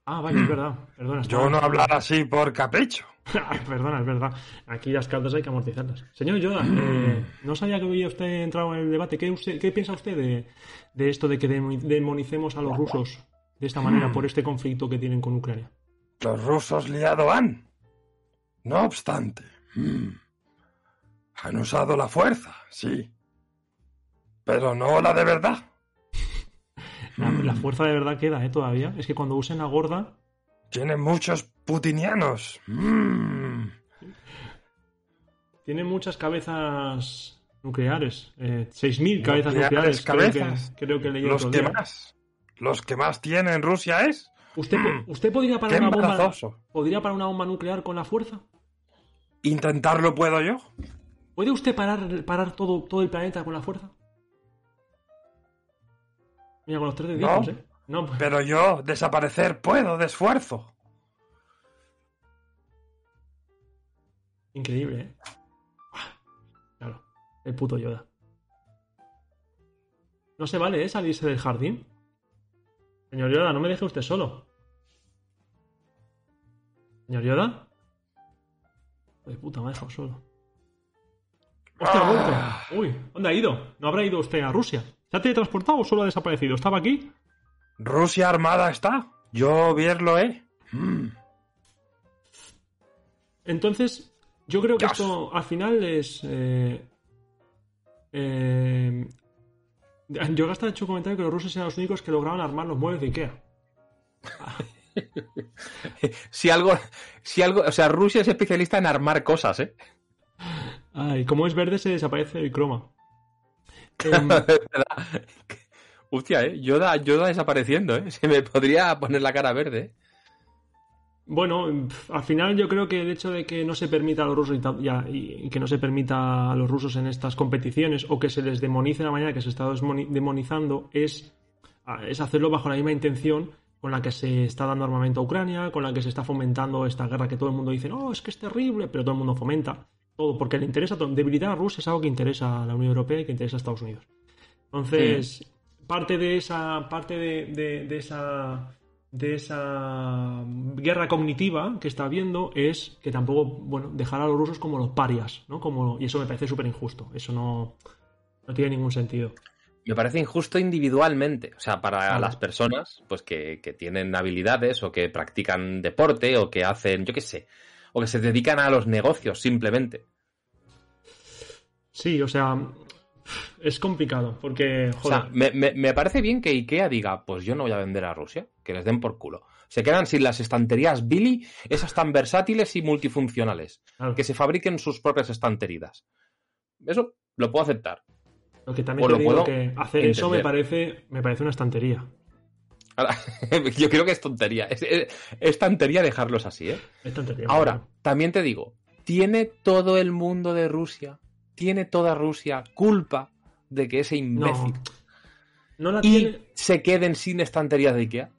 Ah, vale, es verdad. Perdona, Yo no hablar así por capricho. Perdona, es verdad. Aquí las cartas hay que amortizarlas. Señor Yoda, eh, no sabía que había usted entrado en el debate. ¿Qué, usted- qué piensa usted de, de esto de que demo- demonicemos a los rusos de esta manera por este conflicto que tienen con Ucrania? Los rusos liado han. No obstante, Han usado la fuerza, sí. Pero no la de verdad. La, Mm. la fuerza de verdad queda, ¿eh? Todavía. Es que cuando usen la gorda, Tienen muchos putinianos. Mm. tiene muchas cabezas nucleares. Eh, 6.000 cabezas Nucleares, nucleares. creo que- cabezas. Creo que, leí Los que día. más. Los que más tienen Rusia es. ¿Usted, po- ¿Usted podría parar Qué una bomba? ¿Podría parar una bomba nuclear con la fuerza? Intentarlo puedo yo. ¿Puede usted parar, parar todo, todo el planeta con la fuerza? Mira, con los tres deditos, No. ¿eh? No, pues- Pero yo desaparecer puedo de esfuerzo. Increíble, ¿eh? Claro, el puto Yoda. No se vale, ¿eh? Salirse del jardín. Señor Yoda, no me deje usted solo. Señor Yoda. De puta, me ha dejado solo. ¡Hostia, ha vuelto! Uy, ¿dónde ha ido? ¿No habrá ido usted a Rusia? ¿Se ha teletransportado o solo ha desaparecido? ¿Estaba aquí? Rusia armada está. Yo verlo, eh. Mm. Entonces, yo creo que esto al final es. Eh, eh, yo hasta he hecho un comentario que los rusos eran los únicos que lograban armar los muebles de Ikea. Si algo, si algo, o sea, Rusia es especialista en armar cosas, ¿eh? Ay, como es verde, se desaparece el croma. Em, Hostia, ¿eh? Yoda, Yoda desapareciendo, ¿eh? Se me podría poner la cara verde, ¿eh? bueno, al final yo creo que el hecho de que no se permita a los rusos y ya, que no se permita a los rusos en estas competiciones o que se les demonice de la manera que se está demonizando es, ah, es hacerlo bajo la misma intención con la que se está dando armamento a Ucrania, con la que se está fomentando esta guerra que todo el mundo dice, no, es que es terrible, pero todo el mundo fomenta. Todo, porque le interesa, to- debilitar a Rusia es algo que interesa a la Unión Europea y que interesa a Estados Unidos. Entonces, parte de esa, parte de, de- de esa, de esa guerra cognitiva que está habiendo es que tampoco, bueno, dejar a los rusos como los parias, ¿no? Como, y eso me parece súper injusto. Eso no, no tiene ningún sentido. Me parece injusto individualmente. O sea, para Claro. las personas, pues que, que tienen habilidades o que practican deporte o que hacen, yo qué sé, o que se dedican a los negocios simplemente. Sí, o sea, es complicado porque, O joder, sea, me, me- me parece bien que IKEA diga, pues yo no voy a vender a Rusia, que les den por culo. Se quedan sin las estanterías Billy, esas tan versátiles y multifuncionales, claro, que se fabriquen sus propias estanterías. Eso lo puedo aceptar. lo que también o te lo digo puedo que hacer eso me parece, me parece una estantería. Ahora, Yo creo que es tontería. Es, es- es tontería dejarlos así, ¿eh? Es tontería. Ahora, también te digo, ¿tiene todo el mundo de Rusia, tiene toda Rusia culpa de que ese imbécil no la y tiene. se queden sin estanterías de Ikea?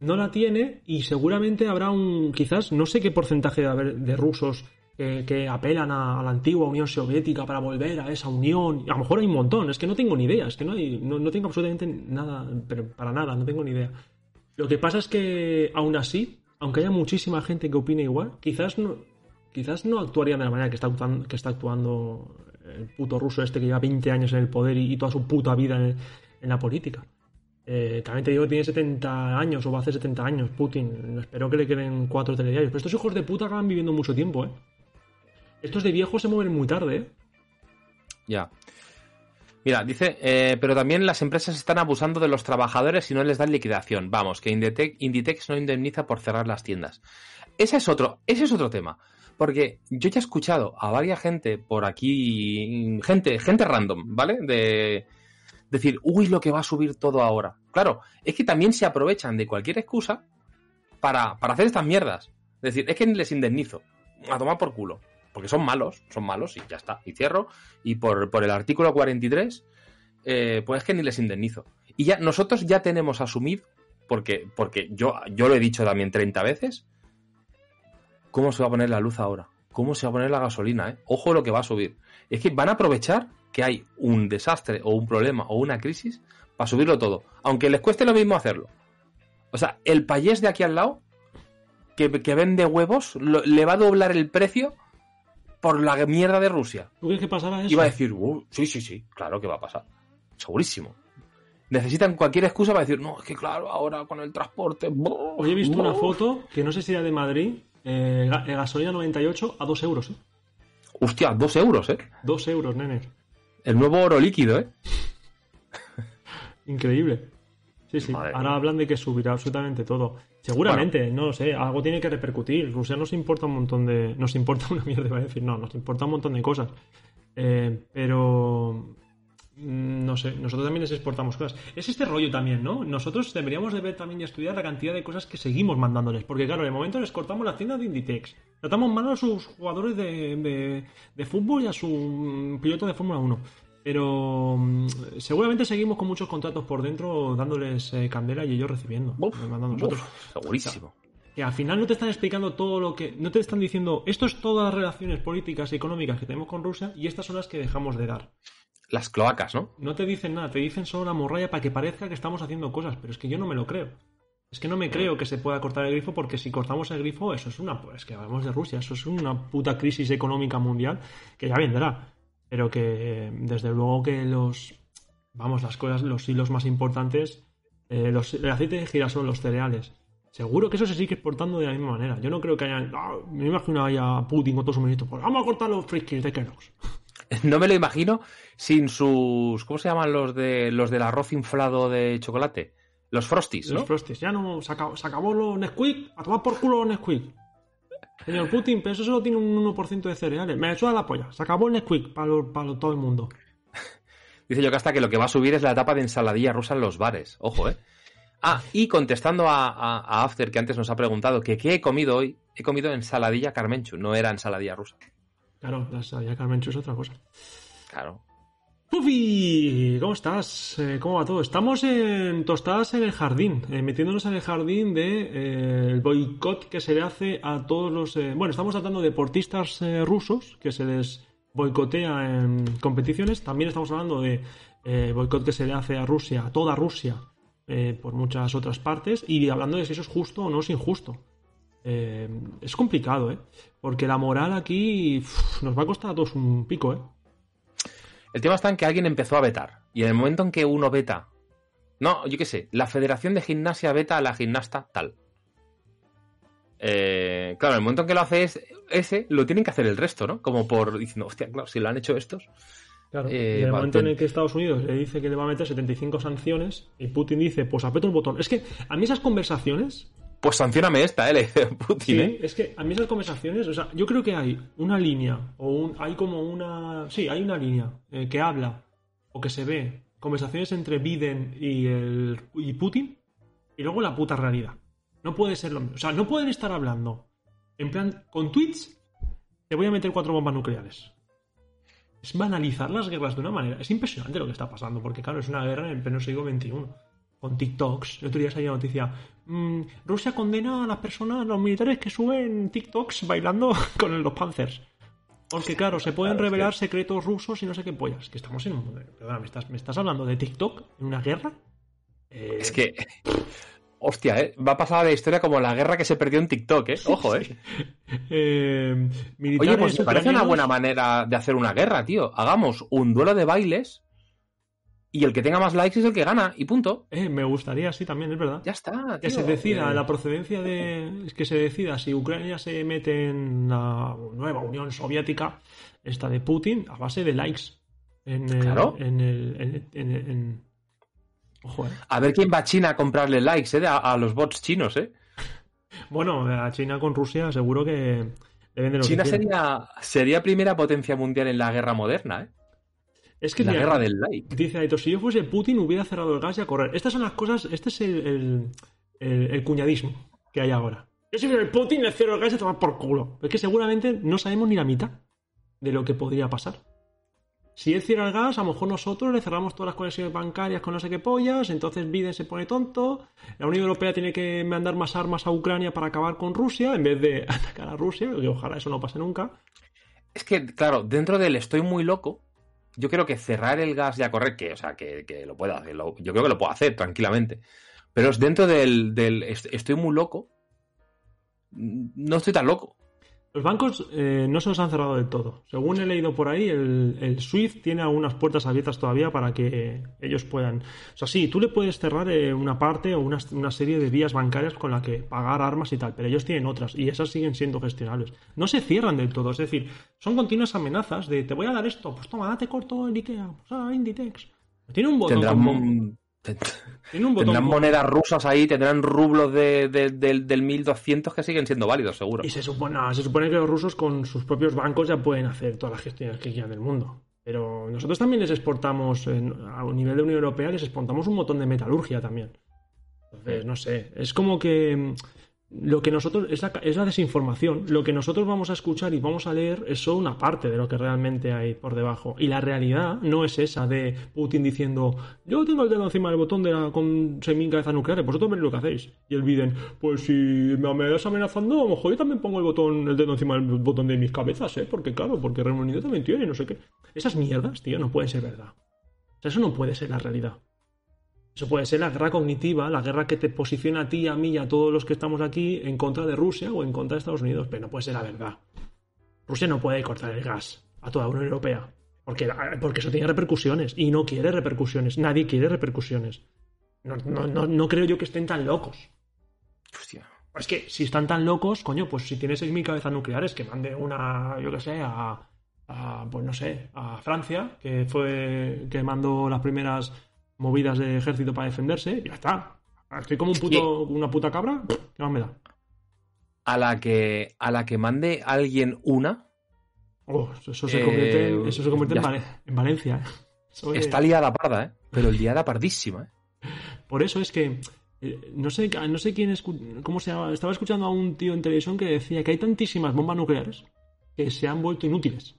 no la tiene y seguramente habrá un, quizás, no sé qué porcentaje de, de rusos eh, que apelan a, a la antigua Unión Soviética para volver a esa unión. A lo mejor hay un montón, es que no tengo ni idea, es que no, hay, no, no tengo absolutamente nada, pero para nada, no tengo ni idea. Lo que pasa es que aún así, aunque haya muchísima gente que opine igual, quizás no, quizás no actuarían de la manera que está actuando, que está actuando el puto ruso este que lleva 20 años en el poder y, y toda su puta vida en, en la política. Eh, también te digo que tiene 70 años o va a hacer 70 años Putin. Espero que le queden cuatro telediarios. Pero estos hijos de puta acaban viviendo mucho tiempo, ¿eh? Estos de viejos se mueven muy tarde, ¿eh? Ya. Mira, dice, eh, pero también las empresas están abusando de los trabajadores y no les dan liquidación. Vamos, que Inditex, no indemniza por cerrar las tiendas. Ese es otro, ese es otro tema. Porque yo ya he escuchado a varias gente por aquí, gente, gente random, ¿vale? De decir, uy, lo que va a subir todo ahora. Claro, es que también se aprovechan de cualquier excusa para, para hacer estas mierdas. Es decir, es que les indemnizo. A tomar por culo. Porque son malos, son malos y ya está. Y cierro. Y por, por el artículo 43, eh, pues es que ni les indemnizo. Y ya nosotros ya tenemos asumido, porque, porque yo, yo lo he dicho también 30 veces, cómo se va a poner la luz ahora. Cómo se va a poner la gasolina, ¿eh? Ojo lo que va a subir. Es que van a aprovechar que hay un desastre o un problema o una crisis para subirlo todo. Aunque les cueste lo mismo hacerlo. O sea, el payés de aquí al lado, que, que vende huevos, le va a doblar el precio por la mierda de Rusia. ¿Tú crees que pasará eso? Y va a decir, "Uh, sí, sí, sí, claro que va a pasar. Segurísimo. Necesitan cualquier excusa para decir, no, es que claro, ahora con el transporte. Hoy he visto una brr". foto que no sé si era de Madrid, eh, eh, gasolina 98 a 2 euros, ¿eh? Hostia, dos euros, ¿eh? Dos euros, nene. El nuevo oro líquido, ¿eh? Increíble. Sí, sí. Madre Ahora hablan de que subirá absolutamente todo. Seguramente, no lo sé, algo tiene que repercutir. Rusia nos importa un montón de. Nos importa una mierda, iba a decir, no, nos importa un montón de cosas. Eh, pero. mm, No sé, nosotros también les exportamos cosas. Es este rollo también, ¿no? Nosotros deberíamos de ver también y estudiar la cantidad de cosas que seguimos mandándoles. Porque, claro, de momento les cortamos la tienda de Inditex. Tratamos mal a sus jugadores de, de- de fútbol y a su mm, piloto de Fórmula 1. Pero mm, seguramente seguimos con muchos contratos por dentro dándoles eh, candela y ellos recibiendo. Uf, a nosotros. uf, segurísimo. Que al final no te están explicando todo lo que. No te están diciendo. Esto es todas las relaciones políticas y económicas que tenemos con Rusia y estas son las que dejamos de dar. Las cloacas, ¿no? No te dicen nada, te dicen solo la morralla para que parezca que estamos haciendo cosas, pero es que yo no me lo creo. Es que no me creo que se pueda cortar el grifo porque si cortamos el grifo, eso es una. Es que hablamos de Rusia, eso es una puta crisis económica mundial que ya vendrá. Pero que eh, desde luego que los. Vamos, las cosas, los hilos más importantes. eh, los, el aceite de girasol, los cereales. Seguro que eso se sigue exportando de la misma manera. Yo no creo que haya. ah, me imagino haya Putin con todos sus ministros. Pues vamos a cortar los friskis de Kellogg's. No me lo imagino sin sus. ¿Cómo se llaman los de los del arroz inflado de chocolate? Los frosties, ¿no? Los Frosties. Ya no, se acabó, se acabó los Nesquik. A tomar por culo los Nesquik. Señor Putin, pero eso solo tiene un 1% de cereales. Me suda la polla. Se acabó el Nesquik para, lo- para lo- todo el mundo. Dice yo que hasta que lo que va a subir es la etapa de ensaladilla rusa en los bares. Ojo, ¿eh? Ah, y contestando a, a- a After, que antes nos ha preguntado que qué he comido hoy, he comido ensaladilla carmenchu, no era ensaladilla rusa. Claro, la sabía Carmencho es otra cosa. Claro. Puffy, ¿cómo estás? Eh, ¿Cómo va todo? Estamos en tostadas en el jardín, eh, metiéndonos en el jardín de eh, boicot que se le hace a todos los. eh, bueno, estamos tratando de deportistas rusos que se les boicotea en competiciones. También estamos hablando de boicot que se le hace a Rusia, a toda Rusia, por muchas otras partes, y hablando de si eso es justo o no es injusto. Es complicado, ¿eh? Porque la moral aquí nos va a costar a todos un pico, ¿eh? El tema está en que alguien empezó a vetar. Y en el momento en que uno veta. No, yo qué sé, la Federación de Gimnasia veta a la gimnasta tal. Eh, claro, en el momento en que lo hace es- ese, lo tienen que hacer el resto, ¿no? Como por diciendo, hostia, claro, si lo han hecho estos. Claro, Eh, y en el va, momento en el que Estados Unidos le dice que le va a meter 75 sanciones y Putin dice, pues aprieto el botón. Es que a mí esas conversaciones, Pues sancioname esta, ¿eh? Le dice Putin, sí, ¿eh? es que a mí esas conversaciones, o sea, yo creo que hay una línea o un, hay como una, sí, hay una línea eh, que habla o que se ve conversaciones entre Biden y el y Putin y luego la puta realidad. No puede ser lo mismo, o sea, no pueden estar hablando en plan con tweets te voy a meter cuatro bombas nucleares. Es banalizar las guerras de una manera. Es impresionante lo que está pasando, porque claro, es una guerra en el pleno siglo XXI. Con TikToks. El otro día salía la noticia. Mm, Rusia condena a las personas, a los militares que suben TikToks bailando con los Panzers. Porque claro, se pueden Claro, revelar secretos rusos y no sé qué pollas. Que estamos en un... Perdona, ¿me estás, ¿me estás hablando de TikTok en una guerra? Eh, Es que. Hostia, ¿eh? Va a pasar a la historia como la guerra que se perdió en TikTok, ¿eh? Ojo, ¿eh? eh, Oye, pues me parece una buena manera de hacer una guerra, tío. Hagamos un duelo de bailes y el que tenga más likes es el que gana y punto. Eh, me gustaría, sí, también, es verdad. Ya está. Que se decida Eh, la procedencia de. Que se decida si Ucrania se mete en la nueva Unión Soviética, esta de Putin, a base de likes. En el, Claro. En el. En, en- en- Ojo, eh. A ver quién va a China a comprarle likes, ¿eh? A, a los bots chinos, ¿eh? Bueno, a China con Rusia seguro que le venden lo China que sería, sería primera potencia mundial en la guerra moderna, ¿eh? Es que la mira, guerra del like. Dice Aito, si yo fuese Putin hubiera cerrado el gas y a correr. Estas son las cosas, este es el, el, el- el cuñadismo que hay ahora. Yo si fuera el Putin le cierro el gas y a tomar por culo. Es que seguramente no sabemos ni la mitad de lo que podría pasar. Si él cierra el gas, a lo mejor nosotros le cerramos todas las conexiones bancarias con no sé qué pollas, entonces Biden se pone tonto, la Unión Europea tiene que mandar más armas a Ucrania para acabar con Rusia en vez de atacar a Rusia, que ojalá eso no pase nunca. Es que, claro, dentro del estoy muy loco, yo creo que cerrar el gas y a correr, que, o sea, que, que lo pueda hacer, yo creo que lo puedo hacer tranquilamente. Pero es dentro del, del est- estoy muy loco, no estoy tan loco. Los bancos eh, no se los han cerrado del todo. Según he leído por ahí, el, el SWIFT tiene algunas puertas abiertas todavía para que ellos puedan. O sea, sí, tú le puedes cerrar eh, una parte o una, una serie de vías bancarias con la que pagar armas y tal, pero ellos tienen otras y esas siguen siendo gestionables. No se cierran del todo, es decir, son continuas amenazas de te voy a dar esto, pues toma, date corto el IKEA, pues a Inditex. Tiene un botón Tendrán, como- tiene un botón tendrán monedas rusas ahí, tendrán rublos de, de- del, del 1200 que siguen siendo válidos, seguro. Y se supone, no, se supone que los rusos con sus propios bancos ya pueden hacer todas las gestiones que quieran del mundo. Pero nosotros también les exportamos, en- a nivel de Unión Europea, les exportamos un montón de metalurgia también. Entonces, no sé, es como que mm, lo que nosotros, es la, es la desinformación, lo que nosotros vamos a escuchar y vamos a leer es solo una parte de lo que realmente hay por debajo. Y la realidad no es esa de Putin diciendo, yo tengo el dedo encima del botón de la, con 6.000 cabezas nucleares, vosotros veréis lo que hacéis. Y el Biden, pues si me amenazas amenazando, a lo mejor yo también pongo el botón, el dedo encima del botón de mis cabezas, ¿eh? Porque claro, porque Reino Unido también tiene, no sé qué. Esas mierdas, tío, no pueden ser verdad. O sea, eso no puede ser la realidad. Eso puede ser la guerra cognitiva, la guerra que te posiciona a ti, a mí y a todos los que estamos aquí en contra de Rusia o en contra de Estados Unidos, pero no puede ser la verdad. Rusia no puede cortar el gas a toda la Unión Europea, porque, porque eso tiene repercusiones y no quiere repercusiones, nadie quiere repercusiones. No, no, no, no creo yo que estén tan locos. Hostia. Es que si están tan locos, coño, pues si tiene 6.000 cabezas nucleares, que mande una, yo qué sé, a, a, pues no sé, a Francia, que fue que mandó las primeras movidas de ejército para defenderse, ya está. Estoy como un puto, una puta cabra, ¿qué más me da? A la que, a la que mande alguien una, Oh, eso se Eh, convierte, en, eso se convierte en, Valencia. ¿eh? Es- está liada parda, ¿eh? Pero liada pardísima, ¿eh? Por eso es que eh, no sé, no sé quién escu- cómo se llama. Estaba escuchando a un tío en televisión que decía que hay tantísimas bombas nucleares que se han vuelto inútiles.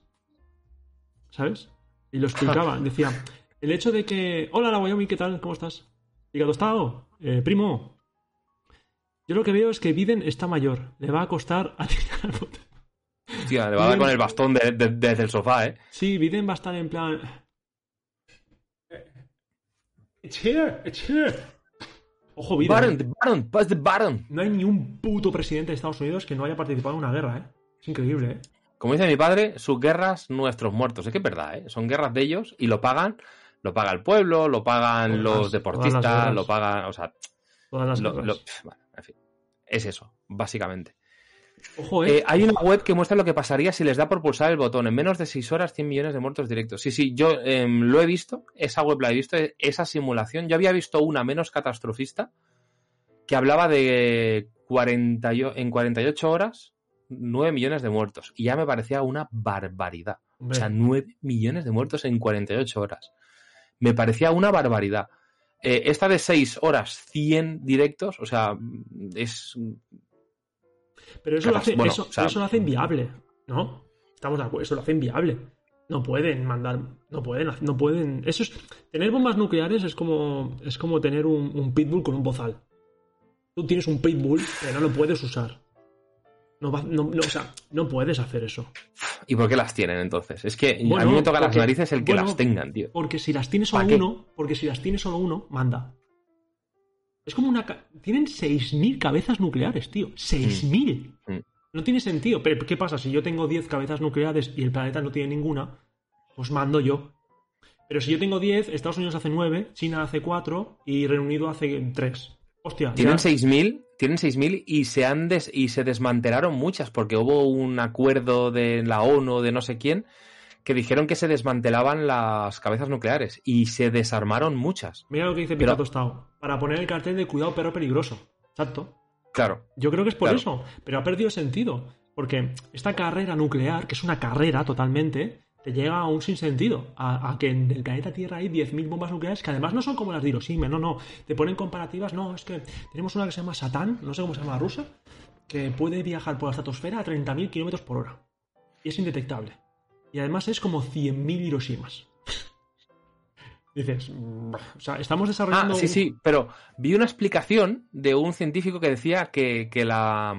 ¿Sabes? Y lo explicaba. Decía, el hecho de que. Hola, la Wyoming, ¿qué tal? ¿Cómo estás? Hígado tostado. Eh, primo. Yo lo que veo es que Biden está mayor. Le va a costar a tirar al botón. Hostia, le va a dar con el bastón de- de- desde el sofá, ¿eh? Sí, Biden va a estar en plan. It's here, it's here. Ojo, Biden. Baron, the Baron, pass the Baron. No hay ni un puto presidente de Estados Unidos que no haya participado en una guerra, ¿eh? Es increíble, ¿eh? Como dice mi padre, sus guerras, nuestros muertos. Es que es verdad, ¿eh? Son guerras de ellos y lo pagan, lo paga el pueblo, lo pagan Todas- los deportistas, lo pagan, o sea, Todas las lo- bueno, en fin. Es eso, básicamente. Ojo, ¿eh? Eh, hay una web que muestra lo que pasaría si les da por pulsar el botón. En menos de 6 horas, 100 millones de muertos directos. Sí, sí, yo em, lo he visto. Esa web la he visto. Esa simulación. Yo había visto una menos catastrofista que hablaba de 40 y o- en 48 horas 9 millones de muertos. Y ya me parecía una barbaridad. O sea, 9 millones de muertos en 48 horas. Me parecía una barbaridad. Eh, esta de 6 horas, 100 directos, o sea, es pero eso lo, hace, bueno, eso, o sea- eso lo hace inviable, ¿no? Estamos de acuerdo, eso lo hace inviable. No pueden mandar, no pueden, no pueden. Eso es. Tener bombas nucleares es como, es como tener un, un pitbull con un bozal. Tú tienes un pitbull, pero no lo puedes usar. No, no, no, o sea, no puedes hacer eso. ¿Y por qué las tienen entonces? Es que a Bueno, mí me toca las narices el que bueno, las tengan, tío. Porque si las tiene solo uno, porque si las tiene solo uno, manda. Es como una... Tienen 6.000 cabezas nucleares, tío. 6.000. Mm. No tiene sentido. Pero ¿qué pasa? Si yo tengo 10 cabezas nucleares y el planeta no tiene ninguna, pues mando yo. Pero si yo tengo 10, Estados Unidos hace 9, China hace 4 y Reino Unido hace 3. Hostia. Tienen 6.000, tienen 6.000 y se han des- y se desmantelaron muchas porque hubo un acuerdo de la ONU de no sé quién que dijeron que se desmantelaban las cabezas nucleares y se desarmaron muchas. Mira lo que dice Pero- Pica Tostado. Para poner el cartel de cuidado perro peligroso. Exacto. Claro. Yo creo que es por Claro. eso, pero ha perdido sentido. Porque esta carrera nuclear, que es una carrera totalmente, te llega a un sinsentido. A, a que en el planeta Tierra hay 10.000 bombas nucleares que además no son como las de Hiroshima, no, no. Te ponen comparativas, no, es que tenemos una que se llama Satán, no sé cómo se llama la rusa, que puede viajar por la estratosfera a 30.000 kilómetros por hora. Y es indetectable. Y además es como 100.000 Hiroshimas. Dices, o sea, estamos Ah, desarrollando. sí, un- sí, pero vi una explicación de un científico que decía que, que la...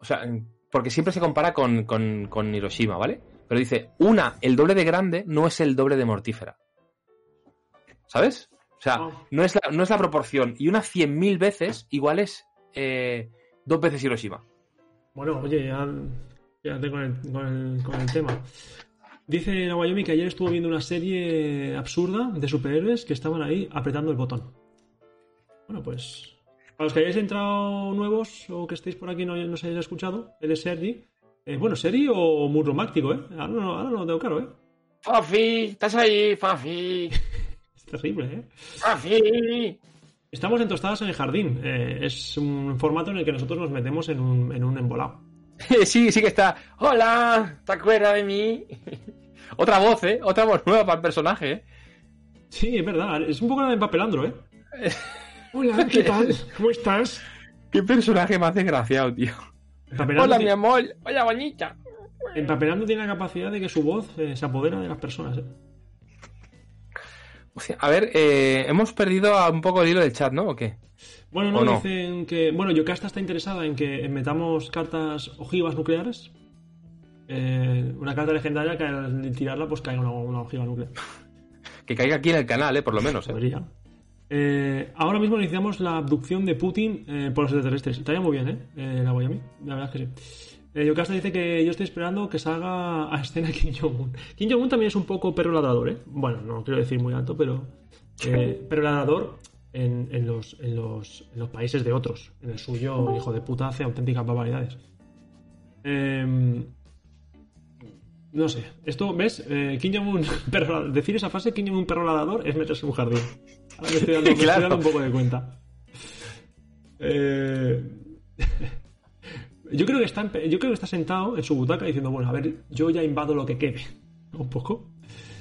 O sea, porque siempre se compara con, con- con Hiroshima, ¿vale? Pero dice, una, el doble de grande no es el doble de mortífera. ¿Sabes? O sea, Ah. no es la, no es la proporción. Y una 100.000 veces igual es eh, dos veces Hiroshima. Bueno, oye, ya, quédate con el, con, el, con el tema. Dice Nawayomi que ayer estuvo viendo una serie absurda de superhéroes que estaban ahí apretando el botón. Bueno, pues. Para los que hayáis entrado nuevos o que estéis por aquí y no, no os hayáis escuchado, él es Sergi. Eh, bueno, Sergi o muy romántico, ¿eh? Ahora no, ahora no lo tengo claro, ¿eh? Fafi, estás ahí, Fafi. Es terrible, ¿eh? Fafi. Estamos en Tostadas en el Jardín. Eh, es un formato en el que nosotros nos metemos en un, en un embolado. Sí, sí que está. Hola, ¿te acuerdas de mí? Otra voz, ¿eh? Otra voz nueva para el personaje, ¿eh? Sí, es verdad. Es un poco la de Papelandro, ¿eh? Hola, ¿qué tal? ¿Cómo estás? Qué personaje más desgraciado, tío. Hola, mi amor. Hola, bonita. En Papelando tiene la capacidad de que su voz eh, se apodera de las personas, ¿eh? A ver, eh, hemos perdido a un poco el hilo del chat, ¿no? ¿O qué? Bueno, no, dicen que. Bueno, Yocasta está interesada en que metamos cartas ojivas nucleares. Eh, una carta legendaria que al tirarla, pues caiga una, una ojiva nuclear. Que caiga aquí en el canal, ¿eh? Por lo menos, ¿eh? Podría. Eh, ahora mismo iniciamos la abducción de Putin eh, por los extraterrestres. Estaría muy bien, ¿eh? eh la Wyoming. La verdad es que sí. Eh, Yocasta dice que yo estoy esperando que salga a escena Kim Jong-un. Kim Jong-un también es un poco perro ladrador, ¿eh? Bueno, no quiero decir muy alto, pero. perro ladrador en, en los, en, los, en los países de otros. En el suyo, el hijo de puta hace auténticas barbaridades. Em, no sé, esto, ¿ves? Kim Jong-un, decir esa frase, Kim Jong-un perro ladrador, es meterse en un jardín. Me estoy dando, me estoy Claro. dando un poco de cuenta. Eh, yo, creo que está, yo creo que está sentado en su butaca diciendo, bueno, a ver, yo ya invado lo que quede. Un poco.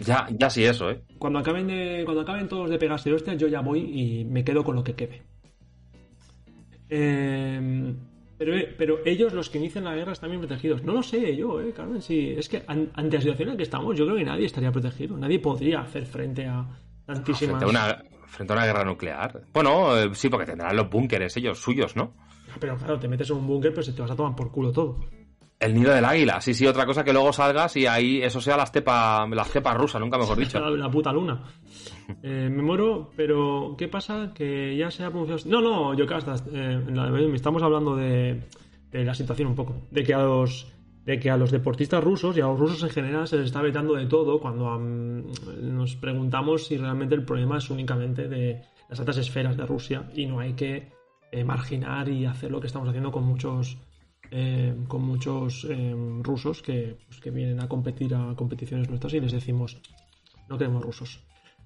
Ya, ya sí, eso, ¿eh? Cuando acaben, de, cuando acaben todos de pegarse hostias, yo ya voy y me quedo con lo que quede. Eh, pero, pero ellos, los que inician la guerra, están bien protegidos. No lo sé yo, eh, Carmen. Sí, es que an- ante la situación en la que estamos, yo creo que nadie estaría protegido. Nadie podría hacer frente a tantísimas. Frente a una, frente a una guerra nuclear. Bueno, eh, sí, porque tendrán los búnkeres ellos suyos, ¿no? Pero claro, te metes en un búnker, pero se te vas a tomar por culo todo. El nido del águila. Sí, sí, otra cosa que luego salgas y ahí eso sea la estepa, la estepa rusa, nunca mejor dicho. La, puta luna. Eh, me muero, pero ¿qué pasa? Que ya se ha pronunciado. No, no, Yocasta, eh, estamos hablando de, de la situación un poco. De que a los. De que a los deportistas rusos y a los rusos en general se les está vetando de todo cuando nos preguntamos si realmente el problema es únicamente de las altas esferas de Rusia y no hay que eh, marginar y hacer lo que estamos haciendo con muchos eh, con muchos eh, rusos que, pues, que vienen a competir a competiciones nuestras y les decimos no queremos rusos.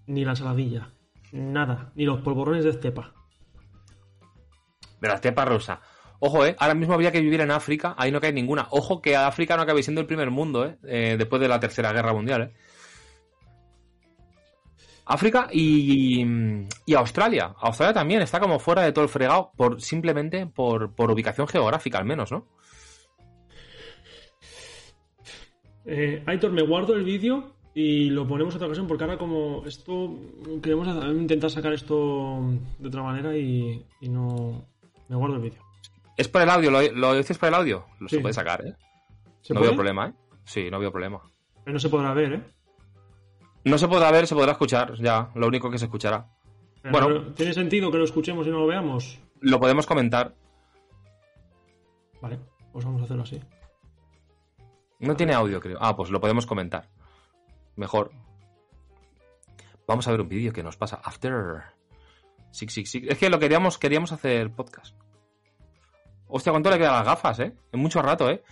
Ni la ensaladilla. Nada. Ni los polvorones de estepa. De la estepa rusa. Ojo, eh. Ahora mismo había que vivir en África. Ahí no cae ninguna. Ojo que África no acabe siendo el primer mundo, eh. eh, después de la tercera guerra mundial, eh. África y, y Australia. Australia también está como fuera de todo el fregado por simplemente por, por ubicación geográfica, al menos, ¿no? Eh, Aitor, me guardo el vídeo y lo ponemos otra ocasión porque ahora como esto... Queremos intentar sacar esto de otra manera y, y no... Me guardo el vídeo. Es por el audio, ¿lo, lo dices por el audio? Lo Sí. se puede sacar, ¿eh? ¿Se no puede? veo problema, ¿eh? Sí, no veo problema. Pero no se podrá ver, ¿eh? No se podrá ver, se podrá escuchar, ya. Lo único que se escuchará. Pero Bueno. no- ¿Tiene sentido que lo escuchemos y no lo veamos? Lo podemos comentar. Vale, pues vamos a hacerlo así. No tiene audio, creo. Ah, pues lo podemos comentar. Mejor. Vamos a ver un vídeo que nos pasa. After. Six, six, six. Es que lo queríamos, queríamos hacer podcast. Hostia, ¿cuánto le quedan las gafas, eh? En mucho rato, eh.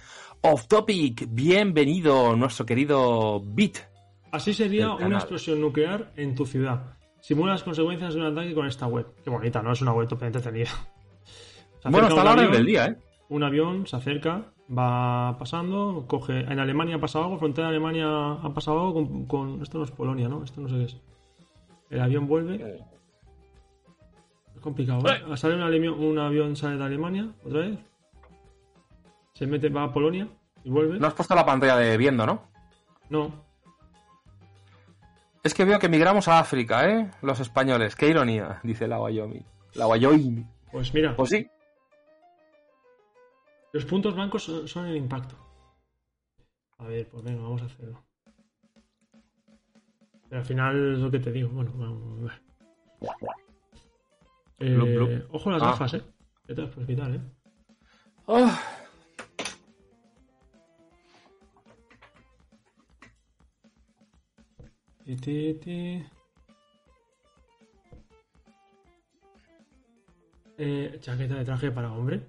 Off topic. Bienvenido, nuestro querido Beat. Así sería una explosión nuclear en tu ciudad. Simula las consecuencias de un ataque con esta web. Qué bonita, ¿no? Es una web totalmente entretenida. Bueno, está la hora del día, eh. Un avión se acerca, va pasando, coge. En Alemania ha pasado algo, frontera de Alemania ha pasado algo con, con- Esto no es Polonia, ¿no? Esto no sé qué es. El avión vuelve. Complicado, ¿eh? Sale un, avión, sale de Alemania, otra vez. Se mete, va a Polonia y vuelve. No has puesto la pantalla de viendo, ¿no? No. Es que veo que migramos a África, ¿eh? Los españoles. Qué ironía, dice la Wyoming. La Wyoming. Pues mira, Pues sí. los puntos blancos son, son el impacto. A ver, pues venga, vamos a hacerlo. Pero al final es lo que te digo. Bueno, vamos. Eh. Ojo las ah. gafas, ¿eh? Ya te quitar, ¿eh? Oh. Chaqueta de traje para hombre.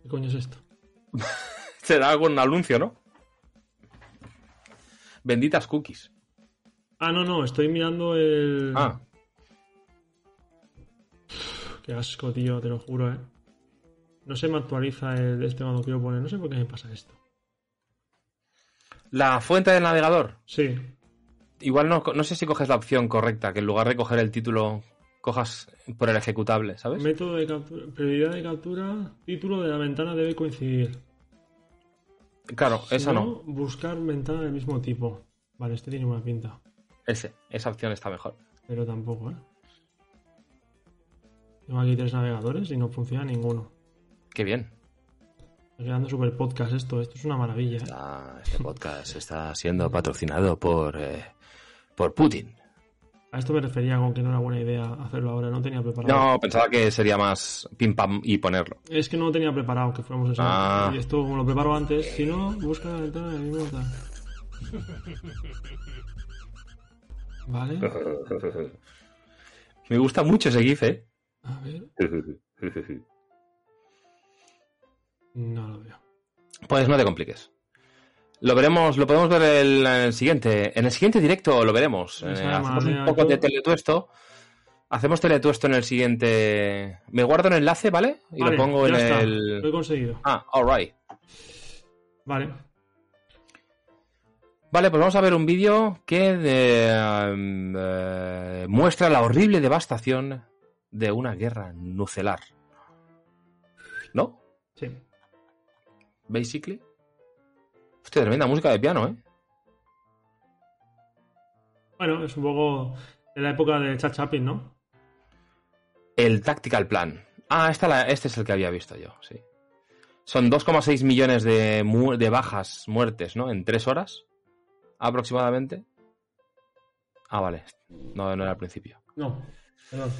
¿Qué coño es esto? Será algún anuncio, ¿no? Benditas cookies. Ah, no, no, estoy mirando el. Ah. Qué asco, tío, te lo juro, eh. No se me actualiza el este cuando quiero poner. No sé por qué me pasa esto. la fuente del navegador. Sí. Igual no, no sé si coges la opción correcta, que en lugar de coger el título, cojas por el ejecutable, ¿sabes? Método de captura. Prioridad de captura. Título de la ventana debe coincidir. Claro, Si esa no. Buscar ventana del mismo tipo. Vale, este tiene buena pinta. Ese, esa opción está mejor. Pero tampoco, ¿eh? Tengo aquí tres navegadores y no funciona ninguno. Qué bien. Está quedando super podcast esto. Esto es una maravilla, ¿eh? Este podcast está siendo patrocinado por, eh, por Putin. A esto me refería con que no era buena idea hacerlo ahora. No tenía preparado. No, pensaba que sería más pim pam y ponerlo. Es que no tenía preparado que fuéramos eso. Ah. Y esto, como lo preparo antes, si no, busca la ventana del mismo tal. Vale. Me gusta mucho ese GIF, ¿eh? A ver. No lo veo. Pues no te compliques. Lo veremos, lo podemos ver el, en el siguiente. En el siguiente directo lo veremos. Eh, hacemos un poco tú- de teletuesto. Hacemos teletuesto en el siguiente. Me guardo el enlace, ¿vale? Y Vale, lo pongo en está. el. Lo he conseguido. Ah, alright. Vale. Vale, pues vamos a ver un vídeo que eh, mm, eh, muestra la horrible devastación de una guerra nucelar. ¿No? Sí. Basically. Hostia, tremenda música de piano, ¿eh? Bueno, es un poco de la época de Chat Chaplin, ¿no? El Tactical Plan. Ah, esta la- este es el que había visto yo, sí. Son 2,6 millones de, mu- de bajas, muertes, ¿no? En tres horas, aproximadamente. Ah, vale. No, no era al principio. No. Perdón.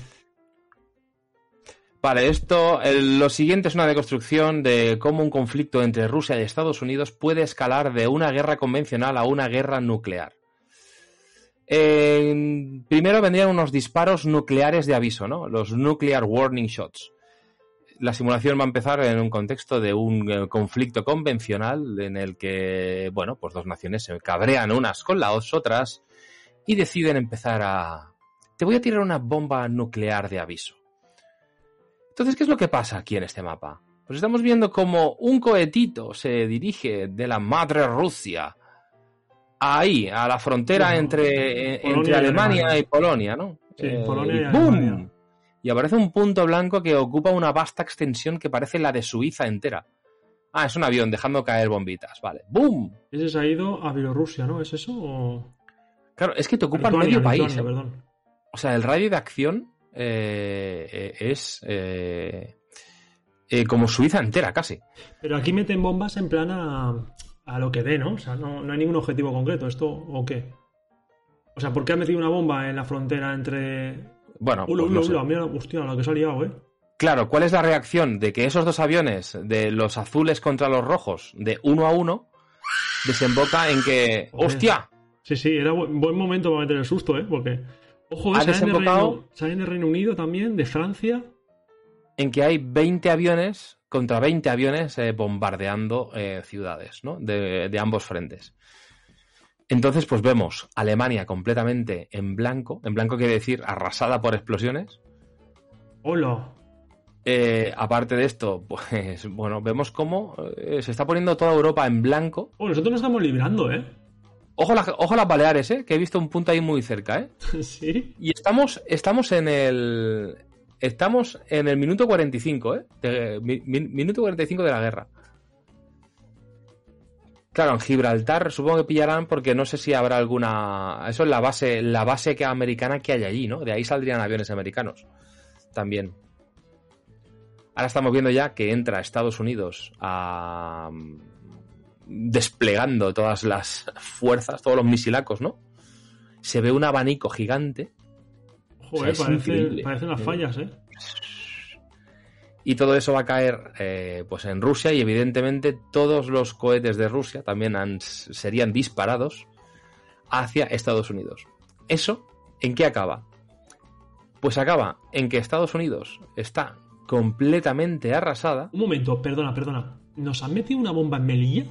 Vale, esto, lo siguiente es una deconstrucción de cómo un conflicto entre Rusia y Estados Unidos puede escalar de una guerra convencional a una guerra nuclear. Primero vendrían unos disparos nucleares de aviso, ¿no? Los nuclear warning shots. La simulación va a empezar en un contexto de un eh, conflicto convencional en el que, bueno, pues dos naciones se cabrean unas con las otras y deciden empezar a... Te voy a tirar una bomba nuclear de aviso. Entonces, ¿qué es lo que pasa aquí en este mapa? Pues estamos viendo como un cohetito se dirige de la madre Rusia ahí, a la frontera entre, Polonia entre y Alemania y Polonia, ¿no? Eh, Sí, Polonia y Alemania. ¡pum! Y aparece un punto blanco que ocupa una vasta extensión que parece la de Suiza entera. Ah, es un avión dejando caer bombitas, vale. ¡Boom! Ese se ha ido a Bielorrusia, ¿no? ¿Es eso? O... Claro, es que te ocupan Lituania, medio país. Lituania, ¿eh? perdón. O sea, el radio de acción eh, eh, es eh, eh, como Suiza entera, casi. Pero aquí meten bombas en plan a, a lo que dé, ¿no? O sea, no, no hay ningún objetivo concreto. ¿Esto o qué? O sea, ¿por qué ha metido una bomba en la frontera entre. Bueno, Ula, pues no mira, hostia, lo que se ha liado, ¿eh? claro, ¿cuál es la reacción de que esos dos aviones, de los azules contra los rojos, de uno a uno, desemboca en que. ¡hostia! Sí, sí, era buen momento para meter el susto, ¿eh? Porque. Ojo, Ha ¿eh? desembocado- salen de Reino Unido también, de Francia. En que hay 20 aviones contra 20 aviones eh, bombardeando eh, ciudades, ¿no? De, de ambos frentes. Entonces, pues vemos Alemania completamente en blanco. En blanco quiere decir arrasada por explosiones. Hola. Eh, aparte de esto, pues bueno, vemos cómo eh, se está poniendo toda Europa en blanco. Oh, nosotros nos estamos librando, ¿eh? Ojo, la- ojo las Baleares, ¿eh? que he visto un punto ahí muy cerca. ¿eh? sí. Y estamos, estamos en el. Estamos en el minuto 45, ¿eh? De- mi- mi- minuto 45 de la guerra. Claro, en Gibraltar supongo que pillarán porque no sé si habrá alguna. Eso es la base, la base que americana que hay allí, ¿no? De ahí saldrían aviones americanos. También. Ahora estamos viendo ya que entra Estados Unidos a. desplegando todas las fuerzas, todos los misilacos, ¿no? Se ve un abanico gigante Ojo, O sea, es parece- increíble. parecen las fallas, ¿eh? Y todo eso va a caer eh, pues en Rusia y evidentemente todos los cohetes de Rusia también han- serían disparados hacia Estados Unidos. ¿Eso en qué acaba? Pues acaba en que Estados Unidos está completamente arrasada. Un momento, perdona, perdona. ¿Nos han metido una bomba en Melilla?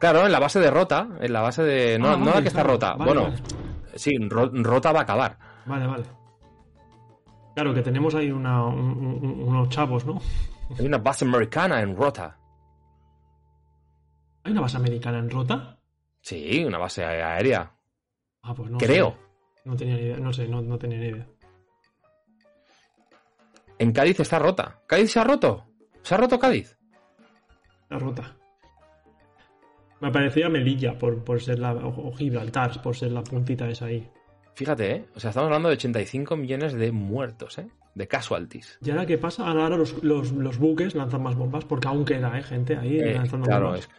Claro, en la base de Rota, en la base de... No, Ah, no la que está claro, rota. vale, bueno, vale. sí, Ro- Rota va a acabar. Vale, vale. Claro, que tenemos ahí una- un- un- unos chavos, ¿no? Hay una base americana en Rota. ¿Hay una base americana en Rota? Sí, una base aérea. Ah, pues no Creo. sé. No tenía ni idea, no sé, no, no tenía ni idea. En Cádiz está rota. ¿Cádiz se ha roto? ¿Se ha roto Cádiz? La Rota. Me parecía Melilla por, por ser la. O, Gibraltar, por ser la puntita esa ahí. Fíjate, ¿eh? O sea, estamos hablando de 85 millones de muertos, ¿eh? De casualties. ¿Y ahora qué pasa? Ahora, ahora los, los- los buques lanzan más bombas porque aún queda, ¿eh? Gente ahí Eh, lanzando claro, bombas. es...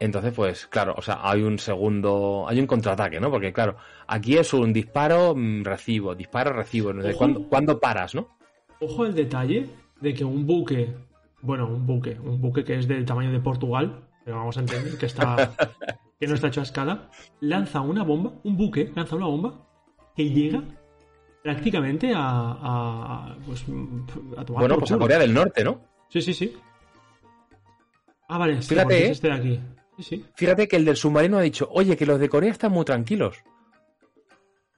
Entonces, pues, claro, o sea, hay un segundo, hay un contraataque, ¿no? Porque, claro, aquí es un disparo, mm, recibo, disparo, recibo. ¿no? De Ojo. ¿Cuándo, cuándo paras, no? Ojo el detalle de que un buque, bueno, un buque, un buque que es del tamaño de Portugal, pero vamos a entender que está que no está hecho a escala, lanza una bomba, un buque lanza una bomba que llega prácticamente a, pues, a tomar Bueno, por pues a. Corea del Norte, ¿no? Sí, sí, sí. Ah, vale, sí, Fíjate, es ¿eh? este de aquí. Sí, sí. Fíjate que el del submarino ha dicho, oye, que los de Corea están muy tranquilos.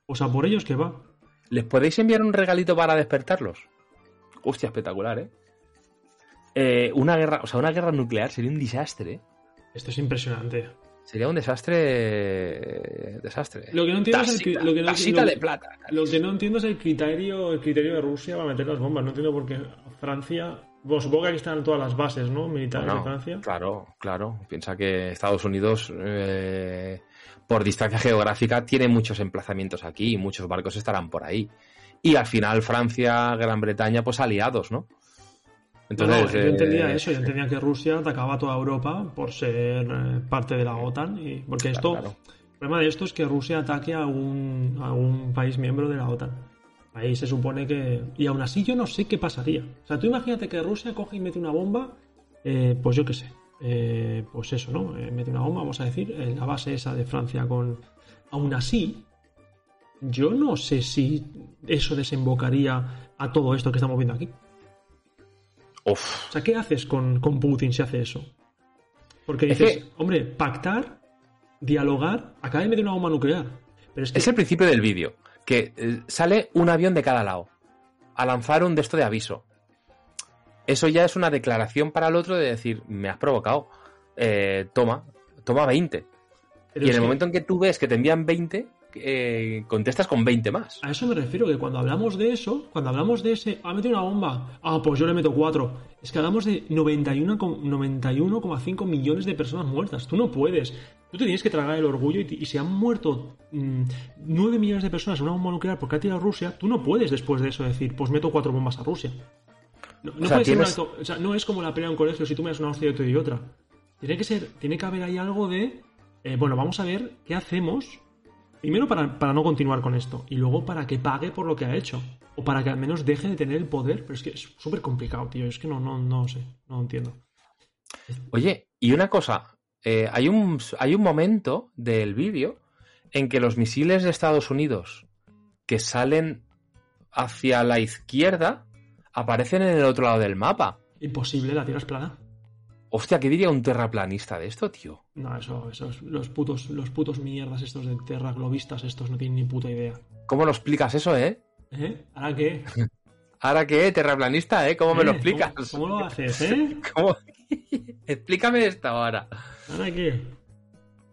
O sea, por ellos que va. ¿Les podéis enviar un regalito para despertarlos? Hostia, espectacular, ¿eh? Eh, una guerra, o sea, una guerra nuclear sería un desastre. ¿eh? Esto es impresionante. Sería un desastre. Desastre. Lo que no entiendo es el lo que no- lo- de plata. Lo que no entiendo es el criterio, el criterio de Rusia para meter las bombas. No entiendo por qué Francia. Bueno, supongo que aquí están todas las bases, ¿no? Militares Bueno, de Francia. Claro, claro. Piensa que Estados Unidos, eh, por distancia geográfica, tiene muchos emplazamientos aquí y muchos barcos estarán por ahí. Y al final Francia, Gran Bretaña, pues aliados, ¿no? No, yo eh, entendía eso, yo entendía que Rusia atacaba a toda Europa por ser eh, parte de la OTAN. Y, porque esto, claro. el problema de esto es que Rusia ataque a un, a un país miembro de la OTAN. Ahí se supone que. Y aún así yo no sé qué pasaría. O sea, tú imagínate que Rusia coge y mete una bomba, eh, pues yo qué sé. eh, pues eso, ¿no? Eh, mete una bomba, vamos a decir, en la base esa de Francia con. Aún así, yo no sé si eso desembocaría a todo esto que estamos viendo aquí. Uf, O sea, ¿qué haces con, con Putin si hace eso? Porque Es dices, que- hombre, pactar, dialogar, acaba de meter una bomba nuclear. Pero es que es el principio del vídeo. Que eh, sale un avión de cada lado. A lanzar un de esto de aviso. Eso ya es una declaración para el otro de decir, me has provocado. Eh, toma, toma 20. pero y en el momento en que tú ves que te envían 20, eh, contestas con 20 más. A eso me refiero, que cuando hablamos de eso, cuando hablamos de ese, ha metido una bomba, ah, pues yo le meto 4. Es que hablamos de 91 com- 91,5 millones de personas muertas. Tú no puedes. Tú te tienes que tragar el orgullo y, y si han muerto mm, 9 millones de personas en una bomba nuclear porque ha tirado Rusia, tú no puedes después de eso decir, pues meto 4 bombas a Rusia. No, no O sea, tienes- o sea, no es como la pelea en un colegio, si tú me das una hostia yo te doy otra. Tiene que ser, tiene que haber ahí algo de, eh, bueno, vamos a ver qué hacemos Primero para, para no continuar con esto y luego para que pague por lo que ha hecho. O para que al menos deje de tener el poder. Pero es que es súper complicado, tío. Es que no, no, no sé. No entiendo. Oye, y una cosa, eh, hay, un, hay un momento del vídeo en que los misiles de Estados Unidos que salen hacia la izquierda aparecen en el otro lado del mapa. Imposible, la tierra es plana. Hostia, ¿qué diría un terraplanista de esto, tío? No, eso, eso es- los putos, los putos mierdas estos de Terra globistas estos no tienen ni puta idea. ¿Cómo lo explicas eso, eh? ¿Eh? ¿Ahora qué? ¿Ahora qué, terraplanista, eh? ¿Cómo me lo ¿Eh? explicas? ¿Cómo, cómo lo haces, eh? ¿Cómo? Explícame esto ahora. ¿Ahora qué?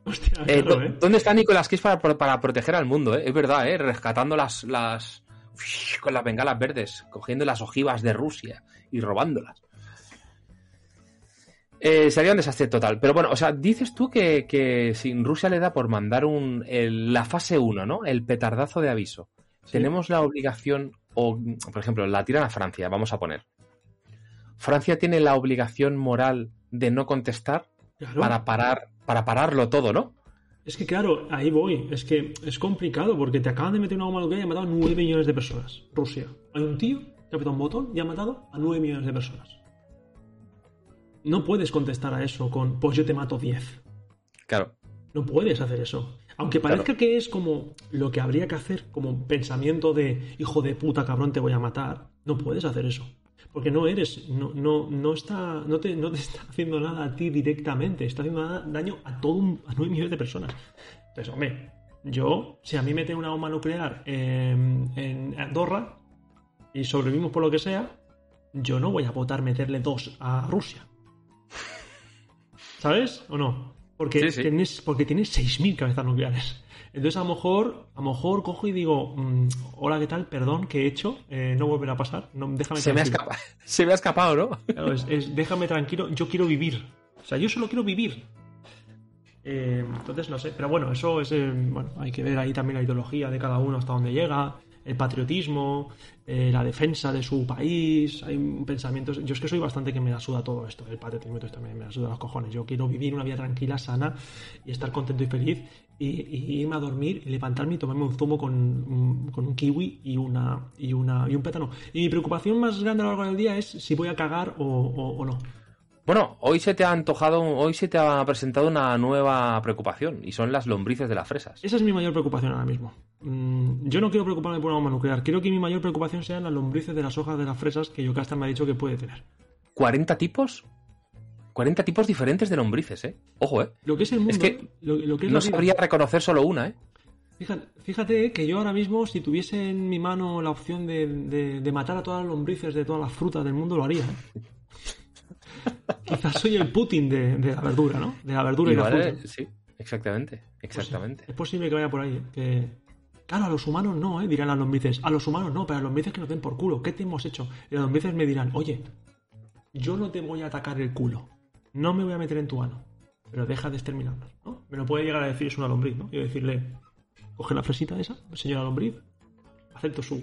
Hostia, Eh, claro, ¿dó- ¿eh? ¿Dónde está Nicolas Cage para, para proteger al mundo? Eh? Es verdad, ¿eh? rescatando las, las. con las bengalas verdes, cogiendo las ojivas de Rusia y robándolas. Eh, sería un desastre total. Pero bueno, o sea, dices tú que, que si Rusia le da por mandar un, el- la fase 1, ¿no? El petardazo de aviso. Sí. Tenemos la obligación, o por ejemplo, la tiran a Francia, vamos a poner. Francia tiene la obligación moral de no contestar Claro. para parar, para pararlo todo, ¿no? Es que claro, ahí voy. Es que es complicado porque te acaban de meter una bomba nuclear y ha matado a 9 millones de personas. Rusia. Hay un tío que ha apretado un botón y ha matado a 9 millones de personas. No puedes contestar a eso con, pues yo te mato 10. Claro. No puedes hacer eso. Aunque parezca que es como lo que habría que hacer, como pensamiento de hijo de puta cabrón, te voy a matar, no puedes hacer eso. Porque no eres, no, no, no está, no te, no te está haciendo nada a ti directamente, está haciendo daño a todo un, a 9 millones de personas. Entonces, hombre, yo, si a mí me meten una bomba nuclear en, en Andorra y sobrevivimos por lo que sea, yo no voy a votar meterle dos a Rusia. ¿Sabes? ¿O no? Porque Sí, sí. tienes, porque tienes 6.000 cabezas nucleares. Entonces, a lo mejor, a lo mejor cojo y digo, mm, hola, ¿qué tal? Perdón, ¿qué he hecho? Eh, no volverá a pasar. No, déjame Se me, ha se me ha escapado, ¿no? Claro, es- es, déjame tranquilo, yo quiero vivir. O sea, yo solo quiero vivir. Eh, entonces, no sé. Pero bueno, eso es. eh, bueno, hay que ver ahí también la ideología de cada uno hasta dónde llega, el patriotismo, eh, la defensa de su país. Hay pensamientos. Yo es que soy bastante que me la suda todo esto. El patriotismo también me la suda los cojones. Yo quiero vivir una vida tranquila, sana y estar contento y feliz. Y, y irme a dormir y levantarme y tomarme un zumo con, con un kiwi y una y una y un plátano. Y mi preocupación más grande a lo largo del día es si voy a cagar o no. Bueno, hoy se te ha antojado, hoy se te ha presentado una nueva preocupación y son las lombrices de las fresas. Esa es mi mayor preocupación ahora mismo. Mm, yo no quiero preocuparme por una bomba nuclear. Quiero que mi mayor preocupación sean las lombrices de las hojas de las fresas que Yocasta me ha dicho que puede tener. ¿40 tipos? 40 tipos diferentes de lombrices, ¿eh? Ojo, ¿eh? Lo que es el mundo, Es que lo, lo que es No sabría reconocer solo una, ¿eh? Fíjate, fíjate que yo ahora mismo, si tuviese en mi mano la opción de, de- de matar a todas las lombrices de todas las frutas del mundo, lo haría. ¿eh? Quizás soy el Putin de, de la verdura, ¿no? De la verdura y, Igual, la fruta. Sí, exactamente, exactamente. Es posible que vaya por ahí, ¿eh? Que... Claro, a los humanos no, ¿eh? Dirán las lombrices. A los humanos no, pero a las lombrices que nos den por culo. ¿Qué te hemos hecho? Y las lombrices me dirán, oye, yo no te voy a atacar el culo. No me voy a meter en tu ano. Pero deja de exterminarnos, ¿no? Me lo puede llegar a decir, es una lombriz, ¿no? Y decirle, coge la fresita esa, señora lombriz, acepto su...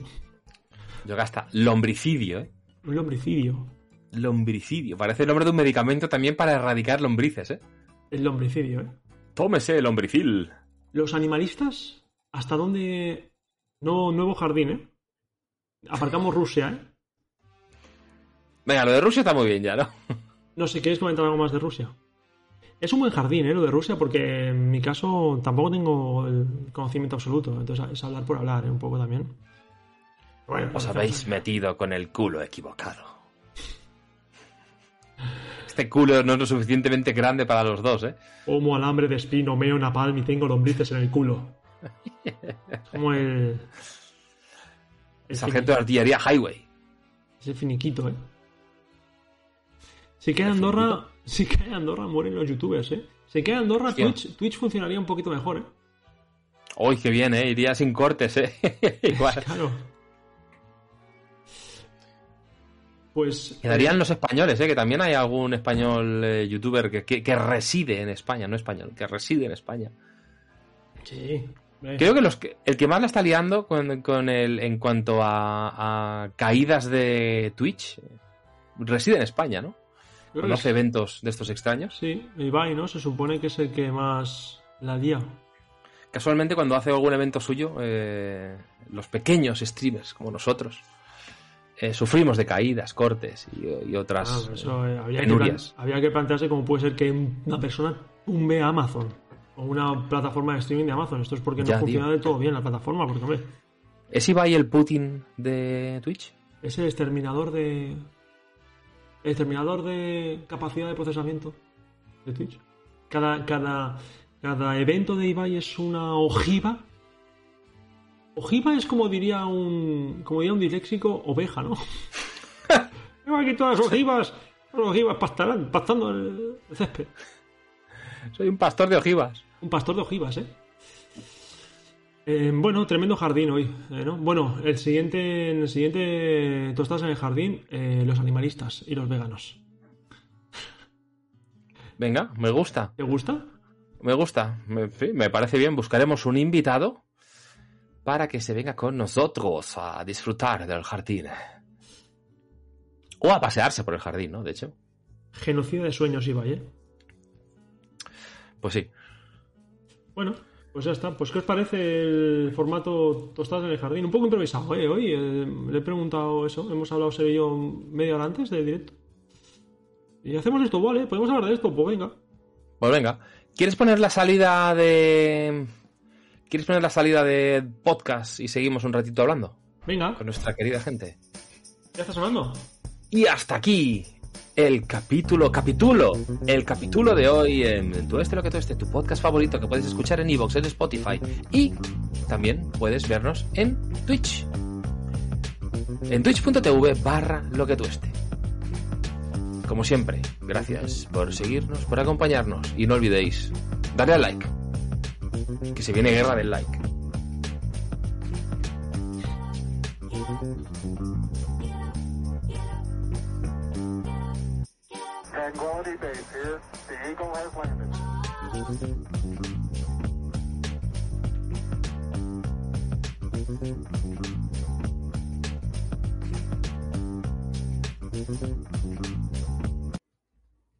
Yo gasta lombricidio, ¿eh? Un lombricidio. Lombricidio. Parece el nombre de un medicamento también para erradicar lombrices, ¿eh? El lombricidio, ¿eh? Tómese el lombricil. Los animalistas, ¿hasta dónde...? No, nuevo jardín, ¿eh? Aparcamos Rusia, ¿eh? Venga, lo de Rusia está muy bien ya, ¿no? No sé, ¿quieres comentar algo más de Rusia? Es un buen jardín, ¿eh? Lo de Rusia, porque en mi caso tampoco tengo el conocimiento absoluto. Entonces es hablar por hablar, ¿eh? Un poco también. Bueno, Os habéis metido con el culo equivocado. Este culo no es lo suficientemente grande para los dos, ¿eh? Como alambre de espino, meo napalm y tengo lombrices en el culo. Es como el... el Sargento de artillería Highway. Ese finiquito, ¿eh? Si queda Andorra, si queda Andorra, mueren los youtubers, ¿eh? Si queda Andorra, Hostia. Twitch, Twitch funcionaría un poquito mejor, ¿eh? Uy, qué bien, ¿eh? Iría sin cortes, ¿eh? Igual. Claro. Pues... Quedarían los españoles, ¿eh? Que también hay algún español eh, youtuber que, que- que reside en España, no español, que reside en España. Sí. Creo que, los que el que más la está liando con, con el, en cuanto a, a caídas de Twitch eh, reside en España, ¿no? Hace eventos de estos extraños. Sí, Ibai, ¿no? Se supone que es el que más la lía. Casualmente, cuando hace algún evento suyo, eh, los pequeños streamers como nosotros eh, sufrimos de caídas, cortes y, y otras. Ah, eso, eh, habría, que habría que plantearse cómo puede ser que una persona tumbe a Amazon o una plataforma de streaming de Amazon. Esto es porque no Ya, funciona tío. del todo bien la plataforma, porque, hombre, ¿Es Ibai el Putin de Twitch? es el exterminador de. El exterminador de capacidad de procesamiento de Twitch. Cada, cada, cada evento de Ibai es una ojiva. Ojiva es como diría un. como diría un disléxico, oveja, ¿no? Tengo aquí todas las ojivas. Las ojivas pastarán, pastando el el césped. Soy un pastor de ojivas. Un pastor de ojivas, ¿eh? Eh, bueno, tremendo jardín hoy, eh, ¿no? Bueno, el siguiente, en el siguiente tostadas en el jardín, eh, los animalistas y los veganos. Venga, me gusta. ¿Te gusta? Me gusta. Me parece bien. Buscaremos un invitado para que se venga con nosotros a disfrutar del jardín. O a pasearse por el jardín, ¿no? De hecho. Genocida de sueños, Ibai, ¿eh? Pues sí. Bueno, pues ya está. Pues, ¿qué os parece el formato tostadas en el jardín? Un poco improvisado, ¿eh? Hoy eh, le he preguntado eso. Hemos hablado, Sebe y yo, media hora antes del directo. Y hacemos esto, ¿vale? Podemos hablar de esto, pues venga. Pues venga. ¿Quieres poner la salida de ¿Quieres poner la salida de podcast y seguimos un ratito hablando Venga, con nuestra querida gente? ya está sonando. Y hasta aquí el capítulo, capítulo, el capítulo de hoy en Tu Este Lo Que Tú Este, tu podcast favorito que puedes escuchar en iVoox, en Spotify y también puedes vernos en Twitch. En twitch.tv barra Lo Que Tú Este. Como siempre, gracias por seguirnos, por acompañarnos y no olvidéis darle al like, que se viene guerra del like.